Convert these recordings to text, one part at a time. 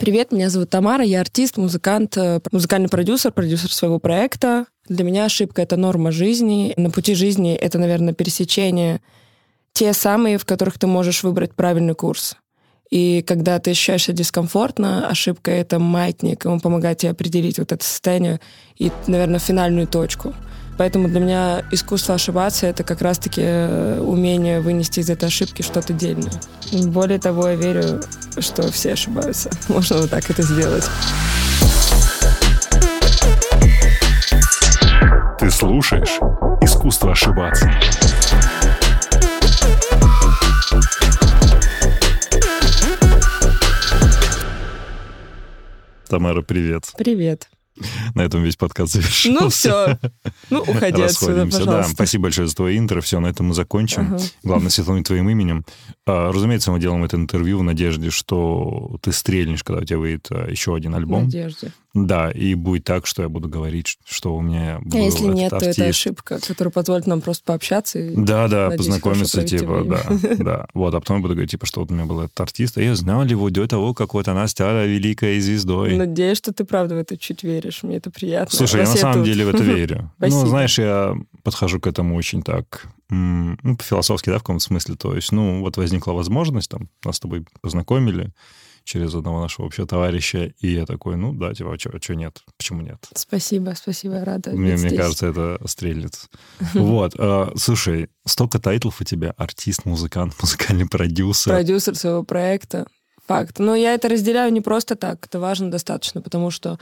Привет, меня зовут Тамара, я артист, музыкант, э, музыкальный продюсер, продюсер своего проекта. Для меня ошибка — это норма жизни. На пути жизни это, наверное, пересечение те самые, в которых ты можешь выбрать правильный курс. И когда ты ощущаешься дискомфортно, ошибка — это маятник, он помогает тебе определить вот это состояние и, наверное, финальную точку. Поэтому для меня искусство ошибаться — это как раз-таки э, умение вынести из этой ошибки что-то дельное. Более того, я верю, что все ошибаются. Можно вот так это сделать. Ты слушаешь «Искусство ошибаться». Тамара, привет. Привет. На этом весь подкаст завершился. Ну все, ну уходи отсюда, пожалуйста. Да, спасибо большое за твое интро. Все, на этом мы закончим. Ага. Главное, светлым твоим именем. А, разумеется, мы делаем это интервью в надежде, что ты стрельнешь, когда у тебя выйдет а, еще один альбом. В надежде. Да, и будет так, что я буду говорить, что у меня был А если нет, артист. то это ошибка, которая позволит нам просто пообщаться. И, да, да, надеюсь, познакомиться, типа, да, да. Вот, а потом я буду говорить, типа, что вот у меня был этот артист, а я знал его до того, как вот она стала великой звездой. Надеюсь, что ты правда в это чуть веришь, мне это приятно. Слушай, я на самом деле в это верю. Ну, знаешь, я подхожу к этому очень так, ну, по-философски, да, в каком-то смысле. То есть, ну, вот возникла возможность, там, нас с тобой познакомили, через одного нашего общего товарища, и я такой, ну да, типа, а что нет? Почему нет? Спасибо, спасибо, рада Мне, мне кажется, это стрелит. Вот, а, слушай, столько тайтлов у тебя, артист, музыкант, музыкальный продюсер. Продюсер своего проекта, факт. Но я это разделяю не просто так, это важно достаточно, потому что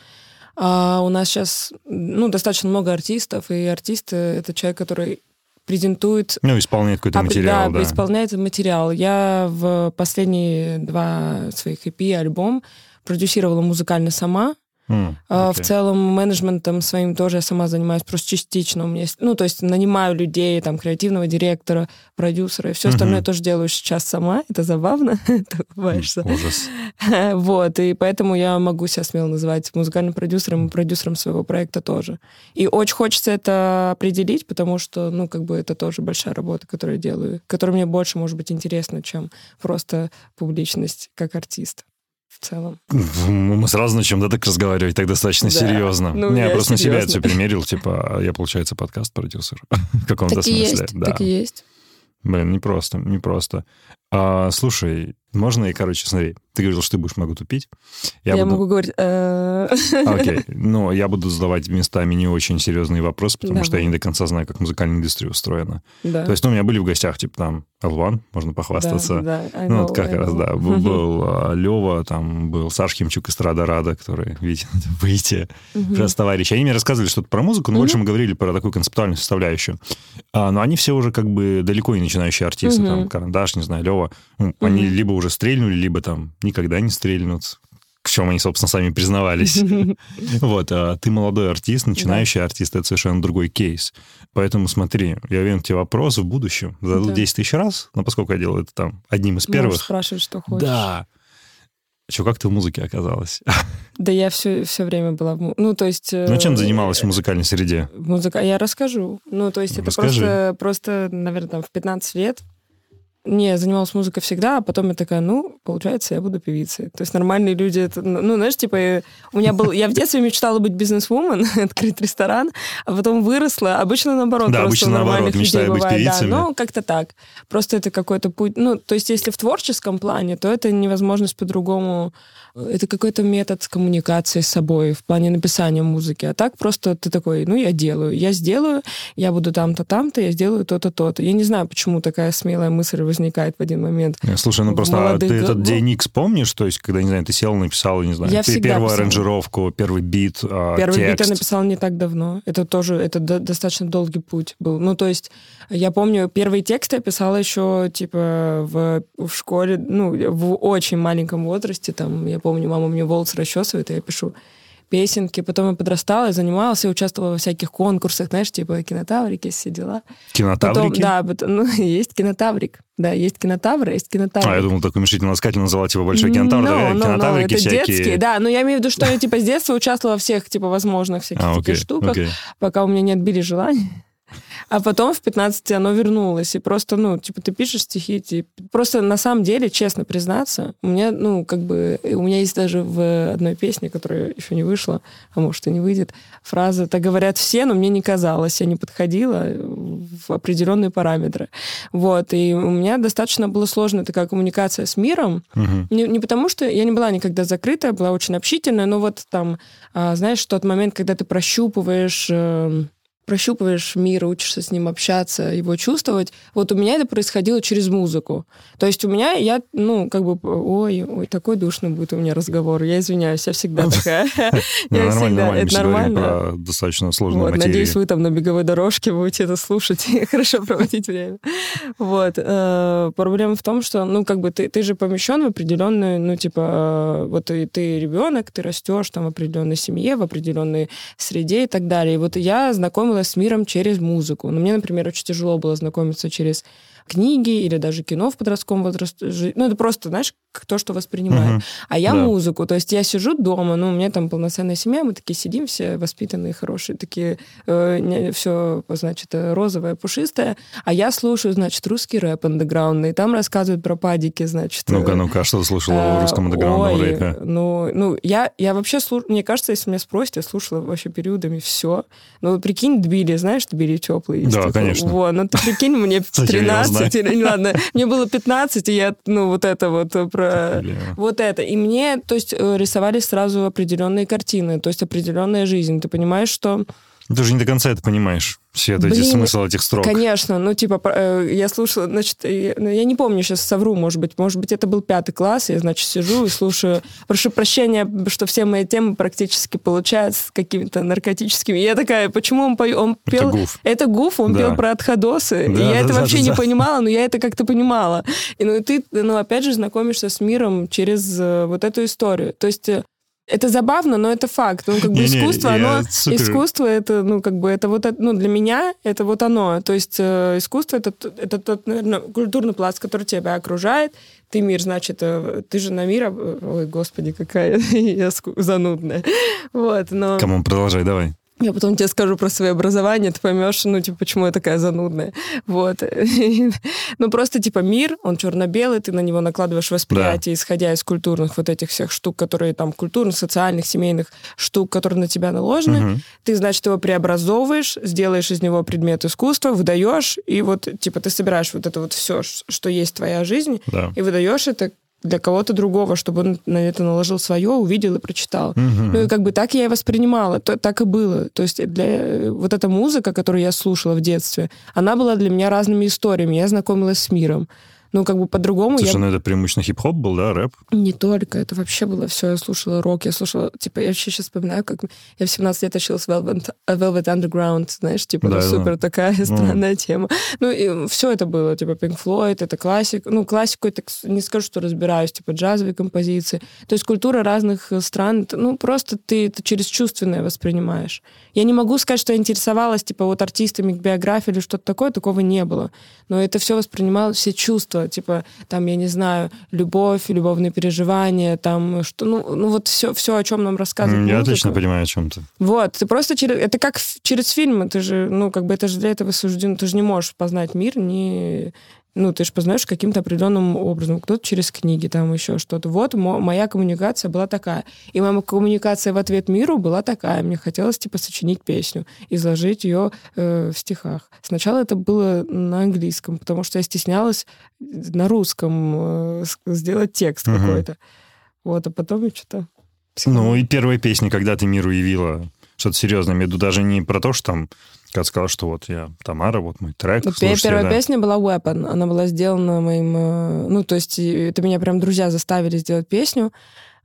а у нас сейчас ну, достаточно много артистов, и артисты — это человек, который презентует... Ну, исполняет какой-то материал, да. Да, исполняет материал. Я в последние два своих EP, альбом, продюсировала музыкально сама, Mm, okay. В целом менеджментом своим тоже я сама занимаюсь, просто частично. У меня есть, ну, то есть нанимаю людей, там, креативного директора, продюсера, и все mm-hmm. остальное тоже делаю сейчас сама. Это забавно, ты улыбаешься. Ужас. Вот, и поэтому я могу себя смело называть музыкальным продюсером и продюсером своего проекта тоже. И очень хочется это определить, потому что, ну, как бы это тоже большая работа, которую я делаю, которая мне больше, может быть, интересна, чем просто публичность как артиста в целом. Мы сразу начнем, да, так разговаривать, так достаточно да. серьезно. Ну, не, я, просто серьезно. на себя это все примерил, типа, я, получается, подкаст-продюсер в каком-то смысле. Есть, да. Так и есть. Блин, не просто, не просто. А, слушай, можно и, короче, смотри, ты говорил, что ты будешь много тупить. Я, я буду... могу говорить... Э, Окей, ну, я буду задавать местами не очень серьезные вопросы, потому что я не до конца знаю, как музыкальная индустрия устроена. То есть, ну, у меня были в гостях, типа, там, L1, можно похвастаться. Ну, вот как раз, да. Был, а, Лева, там был Саш Химчук из Страда Рада, который, видите, выйти, раз товарищи. Они мне рассказывали что-то про музыку, но больше мы говорили про такую концептуальную составляющую. А, но они все уже как бы далеко не начинающие артисты, там, Карандаш, не знаю, Лева. Ну, они либо уже стрельнули, либо там никогда не стрельнут в чем они, собственно, сами признавались. Вот, а ты молодой артист, начинающий артист, это совершенно другой кейс. Поэтому смотри, я уверен, тебе вопрос в будущем зададут 10 тысяч раз, но поскольку я делаю это там одним из первых... Можешь спрашивать, что хочешь. Да. Что, как ты в музыке оказалась? Да я все, все время была в... Ну, то есть... Ну, чем занималась в музыкальной среде? Музыка... Я расскажу. Ну, то есть это просто, просто, наверное, там в 15 лет не, занималась музыкой всегда, а потом я такая, ну, получается, я буду певицей. То есть нормальные люди, это, ну, ну знаешь, типа, у меня был, я в детстве мечтала быть бизнес-вумен, открыть ресторан, а потом выросла. Обычно наоборот, да, обычно наоборот, мечтаю быть бывает, певицами. Да, ну, как-то так. Просто это какой-то путь, ну, то есть если в творческом плане, то это невозможность по-другому это какой-то метод коммуникации с собой в плане написания музыки. А так просто ты такой, ну, я делаю. Я сделаю, я буду там-то, там-то, я сделаю то-то, то-то. Я не знаю, почему такая смелая мысль возникает в один момент. Слушай, ну просто а ты этот день X помнишь? То есть, когда, не знаю, ты сел, написал, не знаю, я ты первую писала. аранжировку, первый бит, а, Первый текст. бит я написал не так давно. Это тоже, это до, достаточно долгий путь был. Ну, то есть, я помню, первый текст я писала еще, типа, в, в школе, ну, в очень маленьком возрасте, там, я помню, мама мне волосы расчесывает, и я пишу песенки. Потом я подрастала, я занималась, я участвовала во всяких конкурсах, знаешь, типа кинотаврики, все дела. Кинотаврики? Потом, да, ну, есть кинотаврик. Да, есть кинотавр, есть кинотавр. А, я думал, такой уменьшительно-ласкательно называть его большой кинотавр. No, да, no, кинотаврики no, это всякие. детские, да. Но я имею в виду, что я, типа, с детства участвовала во всех, типа, возможных всяких а, okay, таких штуках, okay. пока у меня не отбили желание. А потом в 15 оно вернулось. И просто, ну, типа, ты пишешь стихи, типа, просто на самом деле, честно признаться, у меня, ну, как бы, у меня есть даже в одной песне, которая еще не вышла, а может и не выйдет, фраза «так говорят все, но мне не казалось, я не подходила в определенные параметры». Вот, и у меня достаточно была сложная такая коммуникация с миром, угу. не, не потому что я не была никогда закрытая, была очень общительная, но вот там, а, знаешь, тот момент, когда ты прощупываешь эм, прощупываешь мир, учишься с ним общаться, его чувствовать. Вот у меня это происходило через музыку. То есть у меня, я, ну, как бы, ой, ой, такой душный будет у меня разговор. Я извиняюсь, я всегда такая. Я всегда, это нормально. Достаточно сложная материя. Надеюсь, вы там на беговой дорожке будете это слушать и хорошо проводить время. Вот. Э, проблема в том, что, ну, как бы, ты же помещен в определенную, ну, типа, вот ты ребенок, ты растешь там в определенной семье, в определенной среде и так далее. И вот я знакомилась с миром через музыку. Но мне, например, очень тяжело было знакомиться через книги или даже кино в подростковом возрасте. Ну, это просто, знаешь, то, что воспринимаю. Uh-huh. А я да. музыку. То есть я сижу дома, ну, у меня там полноценная семья, мы такие сидим все воспитанные, хорошие, такие, э, не, все, значит, розовое, пушистое. А я слушаю, значит, русский рэп андеграундный. Там рассказывают про падики, значит. Ну-ка, ну-ка, а что ты слушала в русском андеграундном рэпе? Ну, ну я, я вообще слушаю, мне кажется, если меня спросят, я слушала вообще периодами все. Ну, прикинь, Дбили, знаешь, Дбили теплый. Да, конечно. Вот, ну ты прикинь, мне 13 или, ладно, мне было 15, и я, ну, вот это вот про вот это. И мне, то есть, э, рисовались сразу определенные картины, то есть определенная жизнь. Ты понимаешь, что... Ты же не до конца это понимаешь все это, Блин, смысл этих строк. Конечно, ну, типа, э, я слушала, значит, я, ну, я не помню сейчас, совру, может быть, может быть, это был пятый класс, я, значит, сижу и слушаю, прошу прощения, что все мои темы практически получаются с какими-то наркотическими. И я такая, почему он пою? Он пел... Это Гуф. Это Гуф, он да. пел про отходосы, да, и я да, это да, вообще да, не да. понимала, но я это как-то понимала. И, ну, и ты, ну, опять же, знакомишься с миром через э, вот эту историю. То есть э, это забавно, но это факт. Ну, как бы не, искусство, не, оно... Супер... Искусство, это, ну, как бы, это вот... Ну, для меня это вот оно. То есть э, искусство — это, это тот, наверное, культурный пласт, который тебя окружает. Ты мир, значит, э, ты же на мир... Ой, господи, какая я занудная. Вот, но... Кому продолжай, давай. Я потом тебе скажу про свое образование, ты поймешь, ну, типа, почему я такая занудная. Вот. ну, просто, типа, мир, он черно-белый, ты на него накладываешь восприятие, да. исходя из культурных вот этих всех штук, которые там, культурных, социальных, семейных штук, которые на тебя наложены. Угу. Ты, значит, его преобразовываешь, сделаешь из него предмет искусства, выдаешь, и вот, типа, ты собираешь вот это вот все, что есть твоя жизнь, да. и выдаешь это для кого-то другого, чтобы он на это наложил свое, увидел и прочитал. Угу. Ну и как бы так я и воспринимала, то, так и было. То есть для вот эта музыка, которую я слушала в детстве, она была для меня разными историями. Я знакомилась с миром. Ну, как бы по-другому... Слушай, я... ну это преимущественно хип-хоп был, да, рэп? Не только, это вообще было все. Я слушала рок, я слушала... Типа, я вообще сейчас вспоминаю, как я в 17 лет училась в Velvet, Velvet Underground, знаешь, типа, да, супер да. такая mm. странная тема. Ну, и все это было, типа, Pink Floyd, это классик. Ну, классику, это не скажу, что разбираюсь, типа, джазовые композиции. То есть культура разных стран, ну, просто ты это через чувственное воспринимаешь. Я не могу сказать, что я интересовалась, типа, вот артистами, биографией или что-то такое, такого не было. Но это все воспринималось, все чувства, типа, там, я не знаю, любовь, любовные переживания, там, что, ну, ну вот все, все, о чем нам рассказывают. Я музыка. отлично понимаю, о чем ты. Вот, ты просто через, это как через фильмы, ты же, ну, как бы это же для этого суждено, ты же не можешь познать мир, не ну, ты же познаешь каким-то определенным образом, кто-то через книги, там еще что-то. Вот моя коммуникация была такая. И моя коммуникация в ответ миру была такая. Мне хотелось, типа, сочинить песню, изложить ее э, в стихах. Сначала это было на английском, потому что я стеснялась на русском э, сделать текст угу. какой-то. Вот, а потом я что-то... Ну, и первая песня, когда ты миру явила что-то серьезное, я имею в виду даже не про то, что там когда сказал, что вот я Тамара, вот мой трек. Ну, первая да. песня была Weapon. Она была сделана моим... Э, ну, то есть это меня прям друзья заставили сделать песню.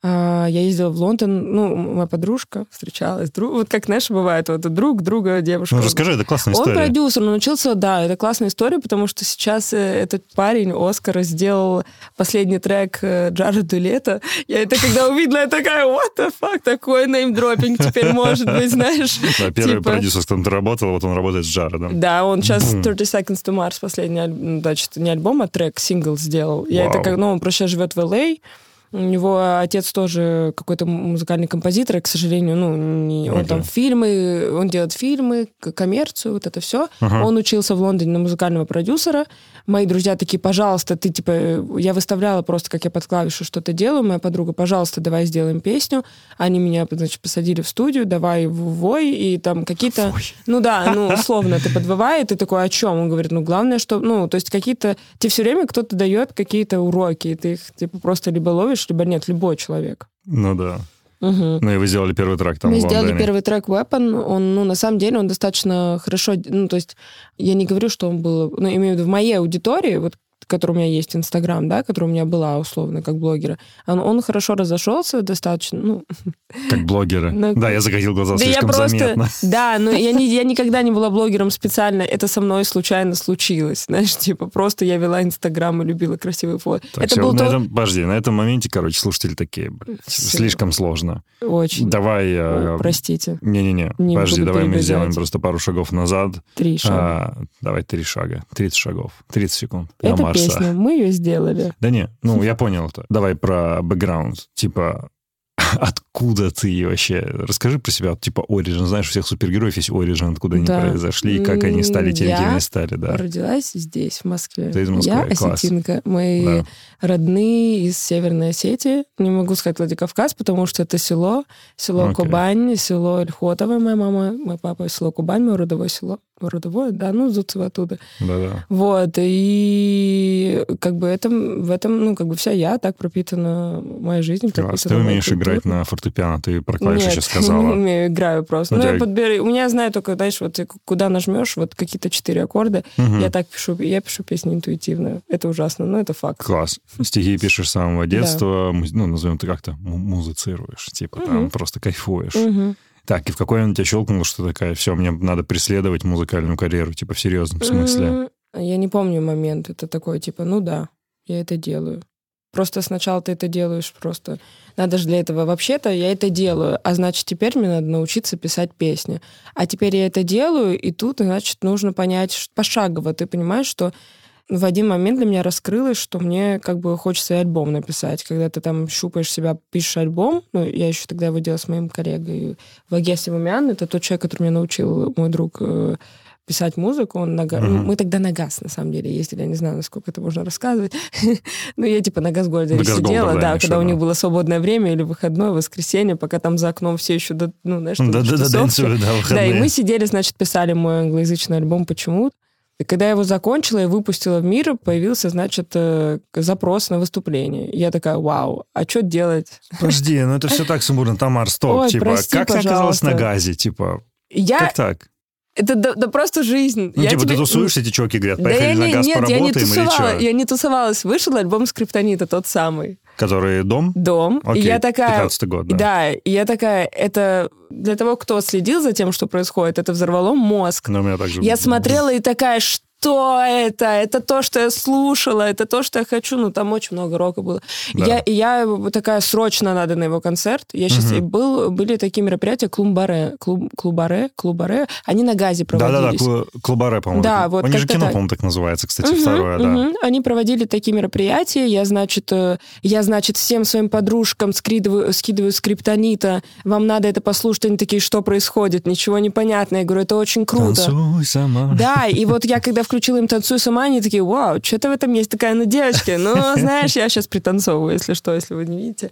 А, я ездила в Лондон, ну, моя подружка встречалась, друг, вот как, знаешь, бывает, вот друг друга, девушка. Ну, расскажи, это классная история. Он продюсер, он научился, да, это классная история, потому что сейчас э, этот парень, Оскар, сделал последний трек э, Джареду Лето. Я это когда увидела, я такая, what the fuck, такой неймдропинг теперь может быть, знаешь. Да, первый типа... продюсер, с которым ты работал, вот он работает с Джаредом. Да, он сейчас 30 Seconds to Mars, последний, значит, не альбом, а трек, сингл сделал. Я это как, ну, он просто живет в Л.А., У него отец тоже какой-то музыкальный композитор, и, к сожалению, ну, не, он okay. там фильмы, он делает фильмы, коммерцию, вот это все. Uh-huh. Он учился в Лондоне на музыкального продюсера. Мои друзья такие, пожалуйста, ты, типа, я выставляла просто, как я под клавишу что-то делаю, моя подруга, пожалуйста, давай сделаем песню. Они меня, значит, посадили в студию, давай в вой, и там какие-то... Ну да, ну, условно, ты подвывает, ты такой, о чем? Он говорит, ну, главное, что... Ну, то есть какие-то... Тебе все время кто-то дает какие-то уроки, и ты их, типа, просто либо ловишь, либо нет, любой человек. Ну да. Угу. Ну и вы сделали первый трек там Мы сделали первый трек Weapon. Он, ну, на самом деле, он достаточно хорошо... Ну, то есть я не говорю, что он был... Ну, имею в виду в моей аудитории, вот который у меня есть Инстаграм, да, который у меня была условно как блогера, он, он хорошо разошелся достаточно, ну... Как блогера. Но... Да, я закатил глаза да слишком я просто... заметно. Да, но я, не, я никогда не была блогером специально, это со мной случайно случилось, знаешь, типа просто я вела Инстаграм и любила красивые фото. Так, это был на то... этом, подожди, на этом моменте, короче, слушатели такие, все. слишком сложно. Очень. Давай... О, простите. Не-не-не, не подожди, давай мы сделаем просто пару шагов назад. Три шага. А, давай три шага, 30 шагов, 30 секунд. Это песню. Мы ее сделали. Да не, ну я понял это. Давай про бэкграунд. Типа, откуда ты вообще? Расскажи про себя, типа Origin. Знаешь, у всех супергероев есть Origin, откуда да. они произошли, и как они стали теми, кем они стали, да. родилась здесь, в Москве. Ты из Москвы, Я Класс. осетинка. Мои да. родные из Северной Осетии. Не могу сказать Владикавказ, потому что это село. Село okay. Кубань, село Льхотово. Моя мама, мой папа село Кубань, мое родовое село родовое, да, ну, Зуцево оттуда. Да-да. Вот, и как бы это, в этом, ну, как бы вся я так пропитана, моя жизнь Класс. Ты умеешь играть на фортепиано, ты про клавиши Нет, сейчас сказала. не умею, играю просто. Ну, ну я подберу, у меня, знаю только, знаешь, вот куда нажмешь, вот какие-то четыре аккорда, угу. я так пишу, я пишу песни интуитивно. Это ужасно, но это факт. Класс. Стихи пишешь с самого детства, да. ну, назовем ты как-то музыцируешь, типа угу. там просто кайфуешь. Угу. Так, и в какой он тебя щелкнул, что такая, все, мне надо преследовать музыкальную карьеру, типа в серьезном смысле? Я не помню момент. Это такой, типа, ну да, я это делаю. Просто сначала ты это делаешь просто. Надо же для этого. Вообще-то я это делаю, а значит, теперь мне надо научиться писать песни. А теперь я это делаю, и тут, значит, нужно понять пошагово. Ты понимаешь, что в один момент для меня раскрылось, что мне как бы хочется и альбом написать. Когда ты там щупаешь себя, пишешь альбом, ну, я еще тогда его делала с моим коллегой Вагес Ивумян, это тот человек, который меня научил мой друг э, писать музыку, он на газ... uh-huh. Мы тогда на газ, на самом деле, ездили, я не знаю, насколько это можно рассказывать. ну, я типа на газгольдере сидела, да, когда у них было свободное время или выходное, воскресенье, пока там за окном все еще, ну, знаешь, да, да, да, да, и мы сидели, значит, писали мой англоязычный альбом «Почему?», и когда я его закончила и выпустила в мир, появился, значит, э, запрос на выступление. я такая, вау, а что делать? Подожди, ну это все так сумбурно, Тамар, стоп. Ой, типа, прости, как пожалуйста. ты оказалась на газе? Типа, я... как так? Это да, да просто жизнь. Ну, я типа, тебе... ты тусуешься, эти чуваки говорят, поехали да на газ, нет, поработаем я не тусовала, или что? Я не тусовалась. Вышел альбом Скриптонита, тот самый. Который дом? Дом. Окей, и я такая... 15 год, да. Да, и я такая, это для того, кто следил за тем, что происходит, это взорвало мозг. Но у меня также... Я смотрела и такая, что что это? Это то, что я слушала, это то, что я хочу. Ну, там очень много рока было. Да. Я, и я такая, срочно надо на его концерт. Я сейчас... Угу. И был, были такие мероприятия, клумбаре, клуб, клубаре, клубаре, они на газе проводились. Да-да-да, клубаре, по-моему. Да, вот Они же кино, по-моему, так называется, кстати, угу, второе, угу. да. Они проводили такие мероприятия. Я, значит, э, я, значит, всем своим подружкам скидываю, скидываю скриптонита. Вам надо это послушать. Они такие, что происходит? Ничего не понятно. Я говорю, это очень круто. Танцуй сама. Да, и вот я когда включила им «Танцуй сама», они такие, вау, что-то в этом есть такая, ну, девочки, ну, знаешь, я сейчас пританцовываю, если что, если вы не видите.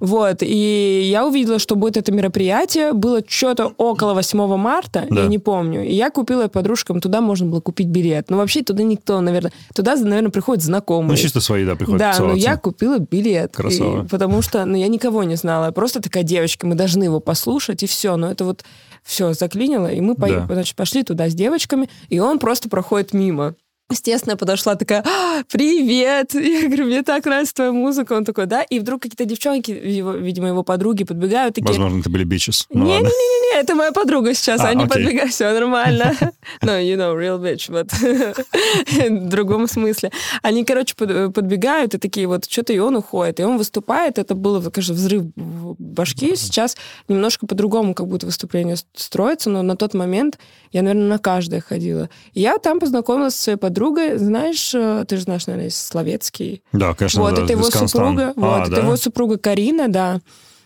Вот, и я увидела, что будет это мероприятие, было что-то около 8 марта, да. я не помню, и я купила подружкам, туда можно было купить билет. Ну, вообще, туда никто, наверное, туда, наверное, приходят знакомые. Ну, чисто свои, да, приходят Да, но я купила билет. Красава. И, потому что, ну, я никого не знала, я просто такая девочка, мы должны его послушать, и все, но это вот все заклинило, и мы да. значит, пошли туда с девочками, и он просто проходит мимо. Естественно, я подошла такая, а, привет! Я говорю, мне так нравится твоя музыка. Он такой, да? И вдруг какие-то девчонки, его, видимо, его подруги подбегают. Такие, Возможно, это были бичес. Не-не-не, это моя подруга сейчас. А, Они окей. подбегают, все нормально. No, you know, real bitch, but в другом смысле. Они, короче, подбегают и такие вот, что-то и он уходит. И он выступает. Это было, конечно, взрыв башки. Сейчас немножко по-другому как будто выступление строится, но на тот момент я, наверное, на каждое ходила. И я там познакомилась с своей подругой, супругой, знаешь, э, ты же знаешь, наверное, Словецкий. Да, конечно, Вот, да, это его супруга. А, вот, это да? его супруга Карина, да.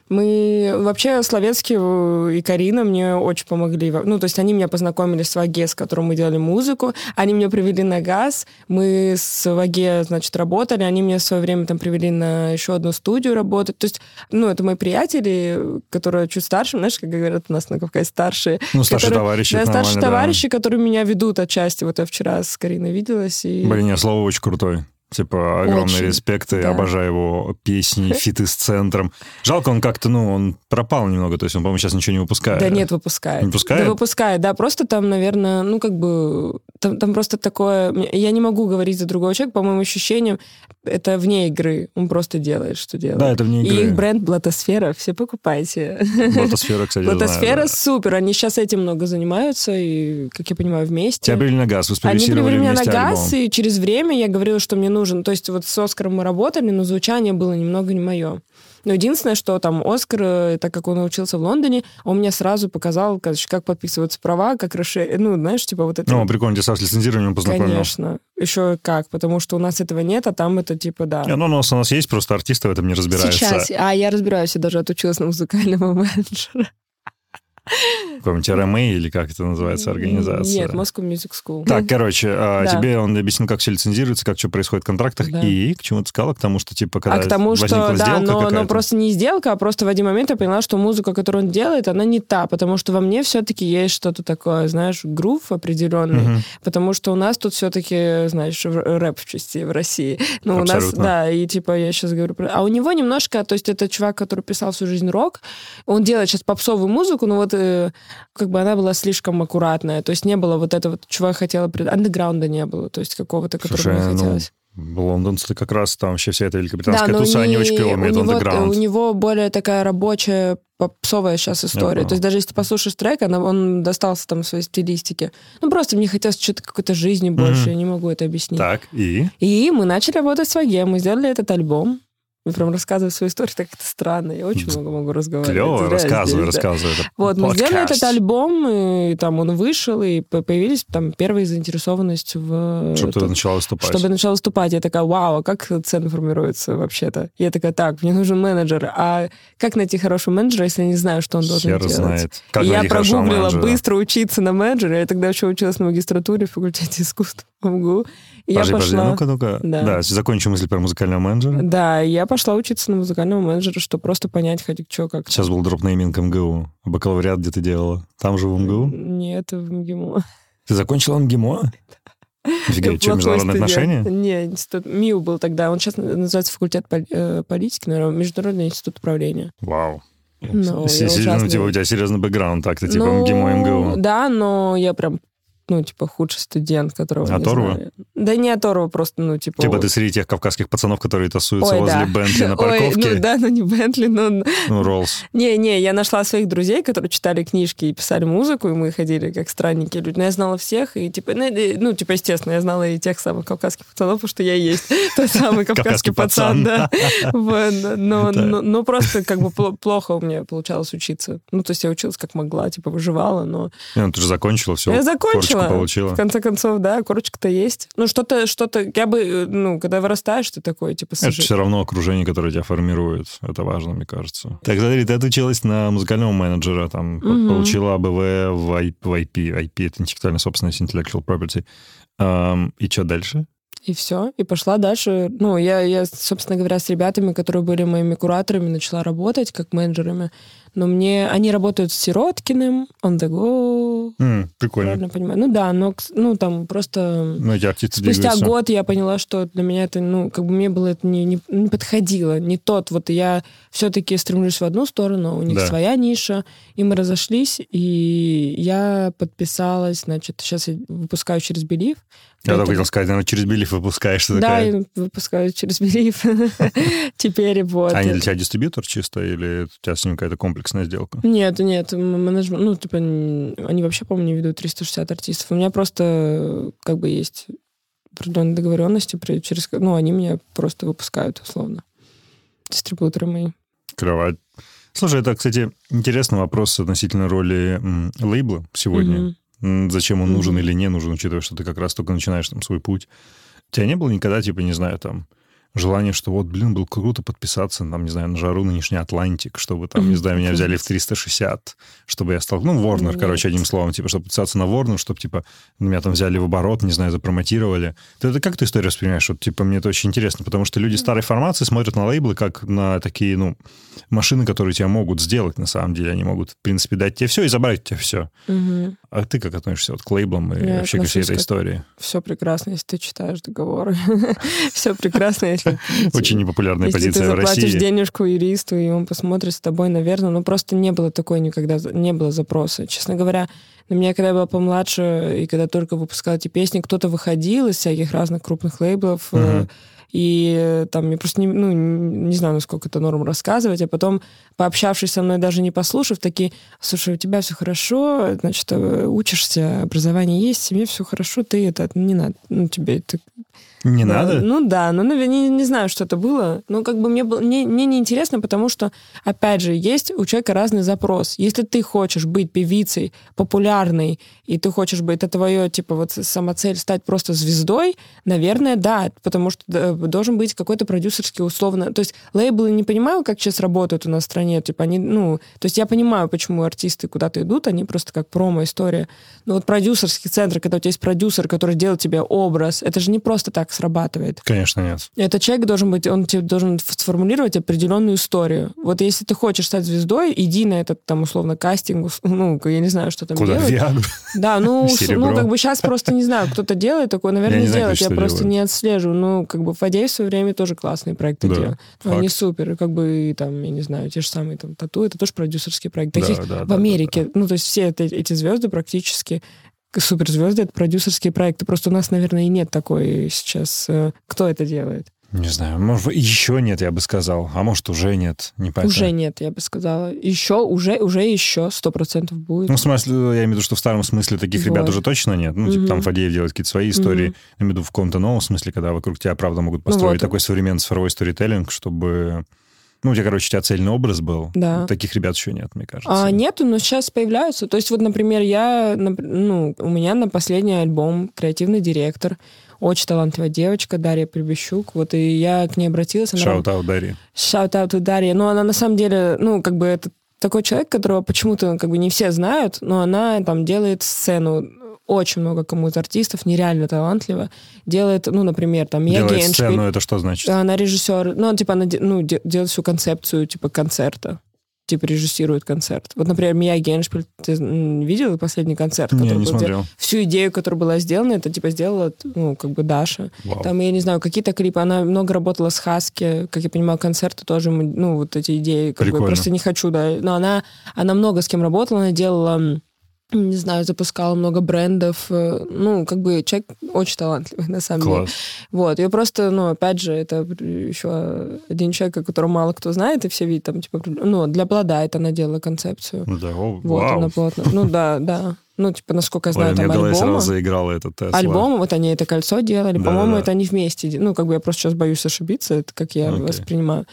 Мы вообще Словецкий э, и Карина мне очень помогли. Ну, то есть они меня познакомили с Ваге, с которым мы делали музыку. Они меня привели на газ. Мы с Ваге, значит, работали. Они меня в свое время там привели на еще одну студию работать. То есть, ну, это мои приятели, которые чуть старше. Знаешь, как говорят у нас на Кавказе, старшие. Ну, старшие которые- товарищи, Да, старшие да. товарищи, которые меня ведут отчасти. Вот я вчера с Кариной виделась. И... Блин, не, Слава очень крутой. Типа, огромный Очень, респект, и да. обожаю его песни, фиты с центром. Жалко, он как-то, ну, он пропал немного, то есть он, по-моему, сейчас ничего не выпускает. Да нет, выпускает. Не выпускает? Да выпускает, да. Просто там, наверное, ну как бы... Там, там просто такое... Я не могу говорить за другого человека, по моим ощущениям, это вне игры. Он просто делает, что делает. Да, это вне И игры. их бренд Блатосфера, все покупайте. Блатосфера, кстати, знаю, Блатосфера да. супер, они сейчас этим много занимаются, и, как я понимаю, вместе. Тебя привели на газ, вы Они привели меня на газ, альбом. и через время я говорила, что мне нужен. То есть вот с Оскаром мы работали, но звучание было немного не мое. Но единственное, что там Оскар, э, так как он учился в Лондоне, он мне сразу показал, короче, как подписываются права, как расширить, ну, знаешь, типа вот это... Ну, прикольно, тебя с лицензированием познакомил. Конечно. Еще как, потому что у нас этого нет, а там это типа, да. Не, ну, у нас, у нас есть, просто артисты в этом не разбираются. Сейчас. А я разбираюсь, я даже отучилась на музыкального менеджера. Какой-нибудь RMA или как это называется, организация? Нет, Moscow Music School. Так, короче, а, Да. тебе он объяснил, как все лицензируется, как что происходит в контрактах, Да. и к чему ты сказала? К тому, что, типа, когда а к тому, возникла что, да, но, но просто не сделка, а просто в один момент я поняла, что музыка, которую он делает, она не та, потому что во мне все-таки есть что-то такое, знаешь, грув определенный, Мгм. потому что у нас тут все-таки, знаешь, рэп в части в России. Ну, у нас, да, и типа я сейчас говорю про... А у него немножко, то есть это чувак, который писал всю жизнь рок, он делает сейчас попсовую музыку, но вот э, как бы она была слишком аккуратная, то есть не было вот этого, чего я хотела, андеграунда не было, то есть какого-то, которого Слушай, мне ну, хотелось. лондонцы как раз там вообще вся эта великобританская но туса, они не- очень клево у умеют андеграунд. у него более такая рабочая попсовая сейчас история. понял. То есть даже если ты послушаешь трек, она, он достался там в своей стилистике. Ну, просто мне хотелось что-то какой-то жизни больше, Мгм. я не могу это объяснить. Так, и? И мы начали работать с Ваге, мы сделали этот альбом. Прям рассказываю свою историю, так это странно. Я очень много могу разговаривать. Клево, рассказывай, здесь, да. рассказывай. Это Вот, мы сделали этот альбом, и там он вышел, и по- появились там первые заинтересованность в... Чтобы ты начала выступать. чтобы я начала выступать, я такая, вау, а как цены формируются вообще-то? Я такая, так, мне нужен менеджер. А как найти хорошего менеджера, если я не знаю, что он должен Хер делать? знает. Как И я прогуглила менеджера. быстро учиться на менеджера. Я тогда еще училась на магистратуре в факультете искусств МГУ. И Подожди, я подожди, пошла... ну-ка, ну-ка. Да. Да, закончим мысль про музыкального менеджера. Да, я пошла учиться на музыкального менеджера, чтобы просто понять, хоть что, как. Сейчас был дропнейминг МГУ. А бакалавриат где ты делала? Там же в МГУ? Нет, в МГИМО. Ты закончила МГИМО? Офигеть, что, международные отношения? Не, институт МИУ был тогда. Он сейчас называется факультет э, политики, наверное, Международный институт управления. Вау. Ну, серьезно, ужасный. типа, у тебя серьезный бэкграунд, так ты типа Ну, МГИМО, МГУ. Да, но я прям, ну, типа, худший студент, которого не Оторва? Да не оторва, просто, ну, типа... Типа ты среди тех кавказских пацанов, которые тусуются Ой, возле да. Бентли на Ой, парковке. ну да, ну не Бентли, но... Ну, Роллс. Не-не, я нашла своих друзей, которые читали книжки и писали музыку, и мы ходили как странники люди. Но я знала всех, и типа, ну, э, ну, типа, естественно, я знала и тех самых кавказских пацанов, потому что я и есть тот самый Кавказский пацан, да. Но, просто как бы пл- плохо у меня получалось учиться. Ну, то есть я училась как могла, типа, выживала, но... Ну, ты же закончила, все. я закончила. Получила. В конце концов, да, корочка-то есть. Ну, что-то, что-то... Я бы, э, ну, когда вырастаешь, ты такой, типа, Это сожи- все равно окружение, которое тебя формирует. Это важно, мне кажется. Так, смотри, ты отучилась на музыкального менеджера, там, Мгм. получила АБВ в IP. IP — это интеллектуальная собственность, intellectual property. Ам, и что дальше? И все, и пошла дальше. Ну, я, я, собственно говоря, с ребятами, которые были моими кураторами, начала работать как менеджерами. Но мне... Они работают с Сироткиным, on the go, М, прикольно. правильно понимаю? Ну да, но, ну, там просто... Ну, артисты Спустя двигаются. год я поняла, что для меня это, ну, как бы мне было это не, не, не подходило, не тот. Вот я все-таки стремлюсь в одну сторону, у них Да. своя ниша, и мы разошлись, и я подписалась, значит, сейчас я выпускаю через Белив. Я только хотел сказать, наверное, через Билив выпускаешь. Да, такая. выпускаю через Белив. Теперь вот. А они для тебя дистрибьютор чисто, или у тебя с ним какая-то комплексная сделка? Нет, нет, менеджмент, ну, типа, они вообще, по-моему, не ведут 360 артистов. У меня просто, как бы, есть определенные договоренности, через, ну, они меня просто выпускают, условно. Дистрибьюторы мои. Кровать. Слушай, это, кстати, интересный вопрос относительно роли лейбла сегодня. Мгм. Зачем он нужен mm-hmm. или не нужен, учитывая, что ты как раз только начинаешь там свой путь. У тебя не было никогда, типа, не знаю, там, желание, что вот, блин, было круто подписаться, там, не знаю, на жару нынешний Атлантик, чтобы там, не знаю, меня взяли в 360, чтобы я стал, ну, Warner, Нет. короче, одним словом, типа, чтобы подписаться на Warner, чтобы, типа, меня там взяли в оборот, не знаю, запромотировали. Ты это как ты историю воспринимаешь? Вот, типа, мне это очень интересно, потому что люди старой формации смотрят на лейблы как на такие, ну, машины, которые тебя могут сделать, на самом деле. Они могут, в принципе, дать тебе все и забрать тебе все. Угу. А ты как относишься вот к лейблам и я вообще ко всей этой истории? Все прекрасно, если ты читаешь договоры. все прекрасно, если очень непопулярная позиция в России. Если ты заплатишь денежку юристу, и он посмотрит с тобой, наверное, ну просто не было такой никогда, не было запроса. Честно говоря, на меня, когда я была помладше, и когда только выпускала эти песни, кто-то выходил из всяких разных крупных лейблов, uh-huh. И там я просто не, ну, не знаю, насколько это норм рассказывать, а потом, пообщавшись со мной, даже не послушав, такие, слушай, у тебя все хорошо, значит, э, учишься, образование есть, семье все хорошо, ты это не надо, ну, тебе это не да, надо? Ну да, ну, наверное, не, не знаю, что это было. Но как бы мне, было, мне, мне не интересно, потому что, опять же, есть у человека разный запрос. Если ты хочешь быть певицей, популярной, и ты хочешь быть, это твое, типа, вот самоцель стать просто звездой, наверное, да, потому что должен быть какой-то продюсерский условно... То есть лейблы не понимаю, как сейчас работают у нас в стране, типа, они, ну... То есть я понимаю, почему артисты куда-то идут, они просто как промо-история. Но вот продюсерский центр, когда у тебя есть продюсер, который делает тебе образ, это же не просто так срабатывает. Конечно, нет. Этот человек должен быть, он тебе должен сформулировать определенную историю. Вот если ты хочешь стать звездой, иди на этот там условно кастинг, ну, я не знаю, что там Куда делать. Виагру? Да, ну, ну, как бы сейчас просто не знаю, кто-то делает такое, наверное, я не делает, я просто делают. не отслеживаю. Ну, как бы Фадеев в свое время тоже классные проекты да, делал. Ну, они супер, и как бы там, я не знаю, те же самые там тату, это тоже продюсерский проект. Таких да, да, в Америке, да, да. ну, то есть все это, эти звезды практически суперзвезды — это продюсерские проекты. Просто у нас, наверное, и нет такой сейчас. Э, кто это делает? Не знаю, может, еще нет, я бы сказал. А может, уже нет, не понятно. Уже нет, я бы сказала. Еще, уже, уже еще сто процентов будет. Ну, в смысле, я имею в виду, что в старом смысле таких вот. ребят уже точно нет. Ну, типа, угу. там Фадеев делает какие-то свои истории. Угу. Я имею в виду в каком-то новом смысле, когда вокруг тебя, правда, могут построить ну, вот. такой современный цифровой сторителлинг, чтобы ну, у тебя, короче, у тебя цельный образ был. Да. Таких ребят еще нет, мне кажется. А, нету, но сейчас появляются. То есть вот, например, я, ну, у меня на последний альбом креативный директор, очень талантливая девочка, Дарья Прибещук. Вот и я к ней обратилась. Shout-out Дарья. Shout-out Дарья. Но она на самом деле, ну, как бы это такой человек, которого почему-то как бы не все знают, но она там делает сцену очень много кому из артистов, нереально талантливо. Делает, ну, например, там, Делает Геншпиль. сцену, это что значит? Она режиссер, ну, типа, она ну, делает всю концепцию, типа, концерта типа режиссирует концерт. Вот, например, Мия Геншпиль, ты видел последний концерт? Не, не смотрел. Всю идею, которая была сделана, это типа сделала, ну, как бы Даша. Вау. Там, я не знаю, какие-то клипы. Она много работала с Хаски, как я понимаю, концерты тоже, ну, вот эти идеи. Как Прикольно. бы, просто не хочу, да. Но она, она много с кем работала, она делала не знаю, запускала много брендов. Э, ну, как бы человек очень талантливый, на самом Класс. деле. Вот. И просто, ну, опять же, это еще один человек, о котором мало кто знает, и все видят, там, типа, ну, для плода это она делала концепцию. Ну да, о, вот, вау. она плотно. Ну, да, да. Ну, типа, насколько я знаю, Ой, там альбомы. сразу заиграла этот Тесла. Альбом, вот они это кольцо делали. Да, По-моему, да, да. это они вместе. Ну, как бы я просто сейчас боюсь ошибиться, это как я okay. воспринимаю.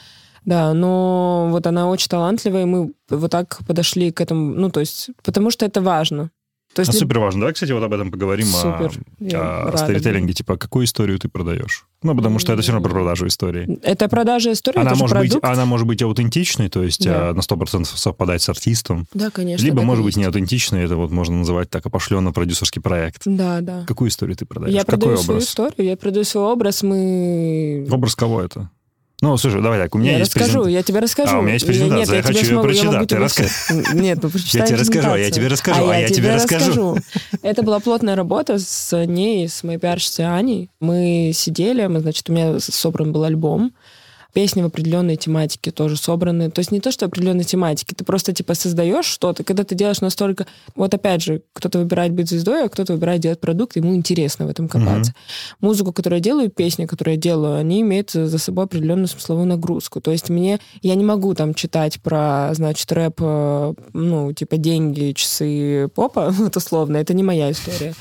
Да, но вот она очень талантливая, и мы вот так подошли к этому, ну, то есть, потому что это важно. То есть, а супер важно. Давай, кстати, вот об этом поговорим, супер. о, о сторителлинге. Типа, какую историю ты продаешь? Ну, потому что это все равно про продажу истории. Это продажа истории, она это может быть, Она может быть аутентичной, то есть да. А, на 100% совпадать с артистом. Да, конечно. Либо может быть не аутентичной, это вот можно называть так опошленно продюсерский проект. Да, да. Какую историю ты продаешь? Я Какой продаю образ? свою историю, я продаю свой образ, мы... Образ кого это? Ну, слушай, давай так, у меня я есть расскажу, презент... я тебе расскажу. А, у меня есть презентация, я, нет, я, я хочу ее смогу, прочитать. Ты раска... Нет, ну Я тебе расскажу, а я тебе расскажу, а, а я, я тебе, расскажу. Это была плотная работа с ней, с моей пиарщицей Аней. Мы сидели, мы, значит, у меня собран был альбом, песни в определенной тематике тоже собраны. То есть не то, что определенной тематики, ты просто типа создаешь что-то, когда ты делаешь настолько... Вот опять же, кто-то выбирает быть звездой, а кто-то выбирает делать продукт, ему интересно в этом копаться. Mm-hmm. Музыку, которую я делаю, песни, которые я делаю, они имеют за собой определенную смысловую нагрузку. То есть мне... Я не могу там читать про, значит, рэп, э, ну, типа деньги, часы, попа, вот условно. Это не моя история.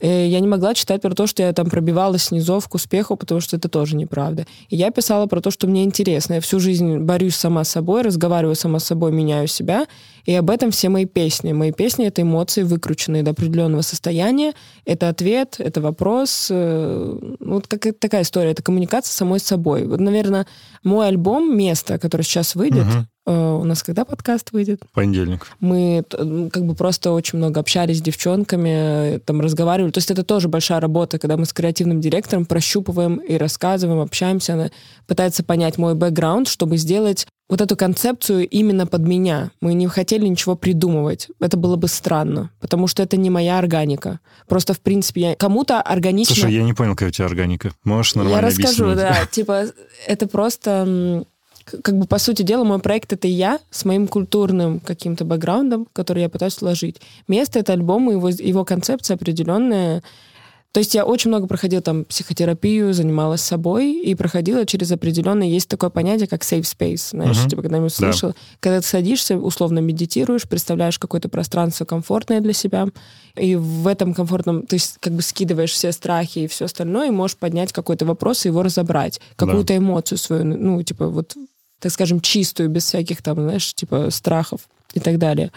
Э, я не могла читать про то, что я там пробивалась снизов к успеху, потому что это тоже неправда. И я писала про то, что мне мне интересно. Я всю жизнь борюсь сама с собой, разговариваю сама с собой, меняю себя. И об этом все мои песни. Мои песни — это эмоции, выкрученные до определенного состояния. Это ответ, это вопрос. Э, вот как такая история. Это коммуникация самой с собой. Вот, наверное, мой альбом «Место», который сейчас выйдет, угу. У нас когда подкаст выйдет? Понедельник. Мы как бы просто очень много общались с девчонками, там разговаривали. То есть это тоже большая работа, когда мы с креативным директором прощупываем и рассказываем, общаемся. Она пытается понять мой бэкграунд, чтобы сделать вот эту концепцию именно под меня. Мы не хотели ничего придумывать. Это было бы странно, потому что это не моя органика. Просто, в принципе, я... кому-то органично... Слушай, я не понял, какая у тебя органика. Можешь нормально Я расскажу, объяснить? да. Типа, это просто... Как бы, по сути дела, мой проект — это я с моим культурным каким-то бэкграундом, который я пытаюсь сложить. Место — это альбом, его, его концепция определенная, то есть я очень много проходила там психотерапию, занималась собой и проходила через определенное, есть такое понятие, как safe space, знаешь, uh-huh. типа когда-нибудь да. слышала. Когда ты садишься, условно медитируешь, представляешь какое-то пространство комфортное для себя, и в этом комфортном, то есть как бы скидываешь все страхи и все остальное, и можешь поднять какой-то вопрос и его разобрать, какую-то да. эмоцию свою, ну, типа вот, так скажем, чистую, без всяких там, знаешь, типа страхов и так далее.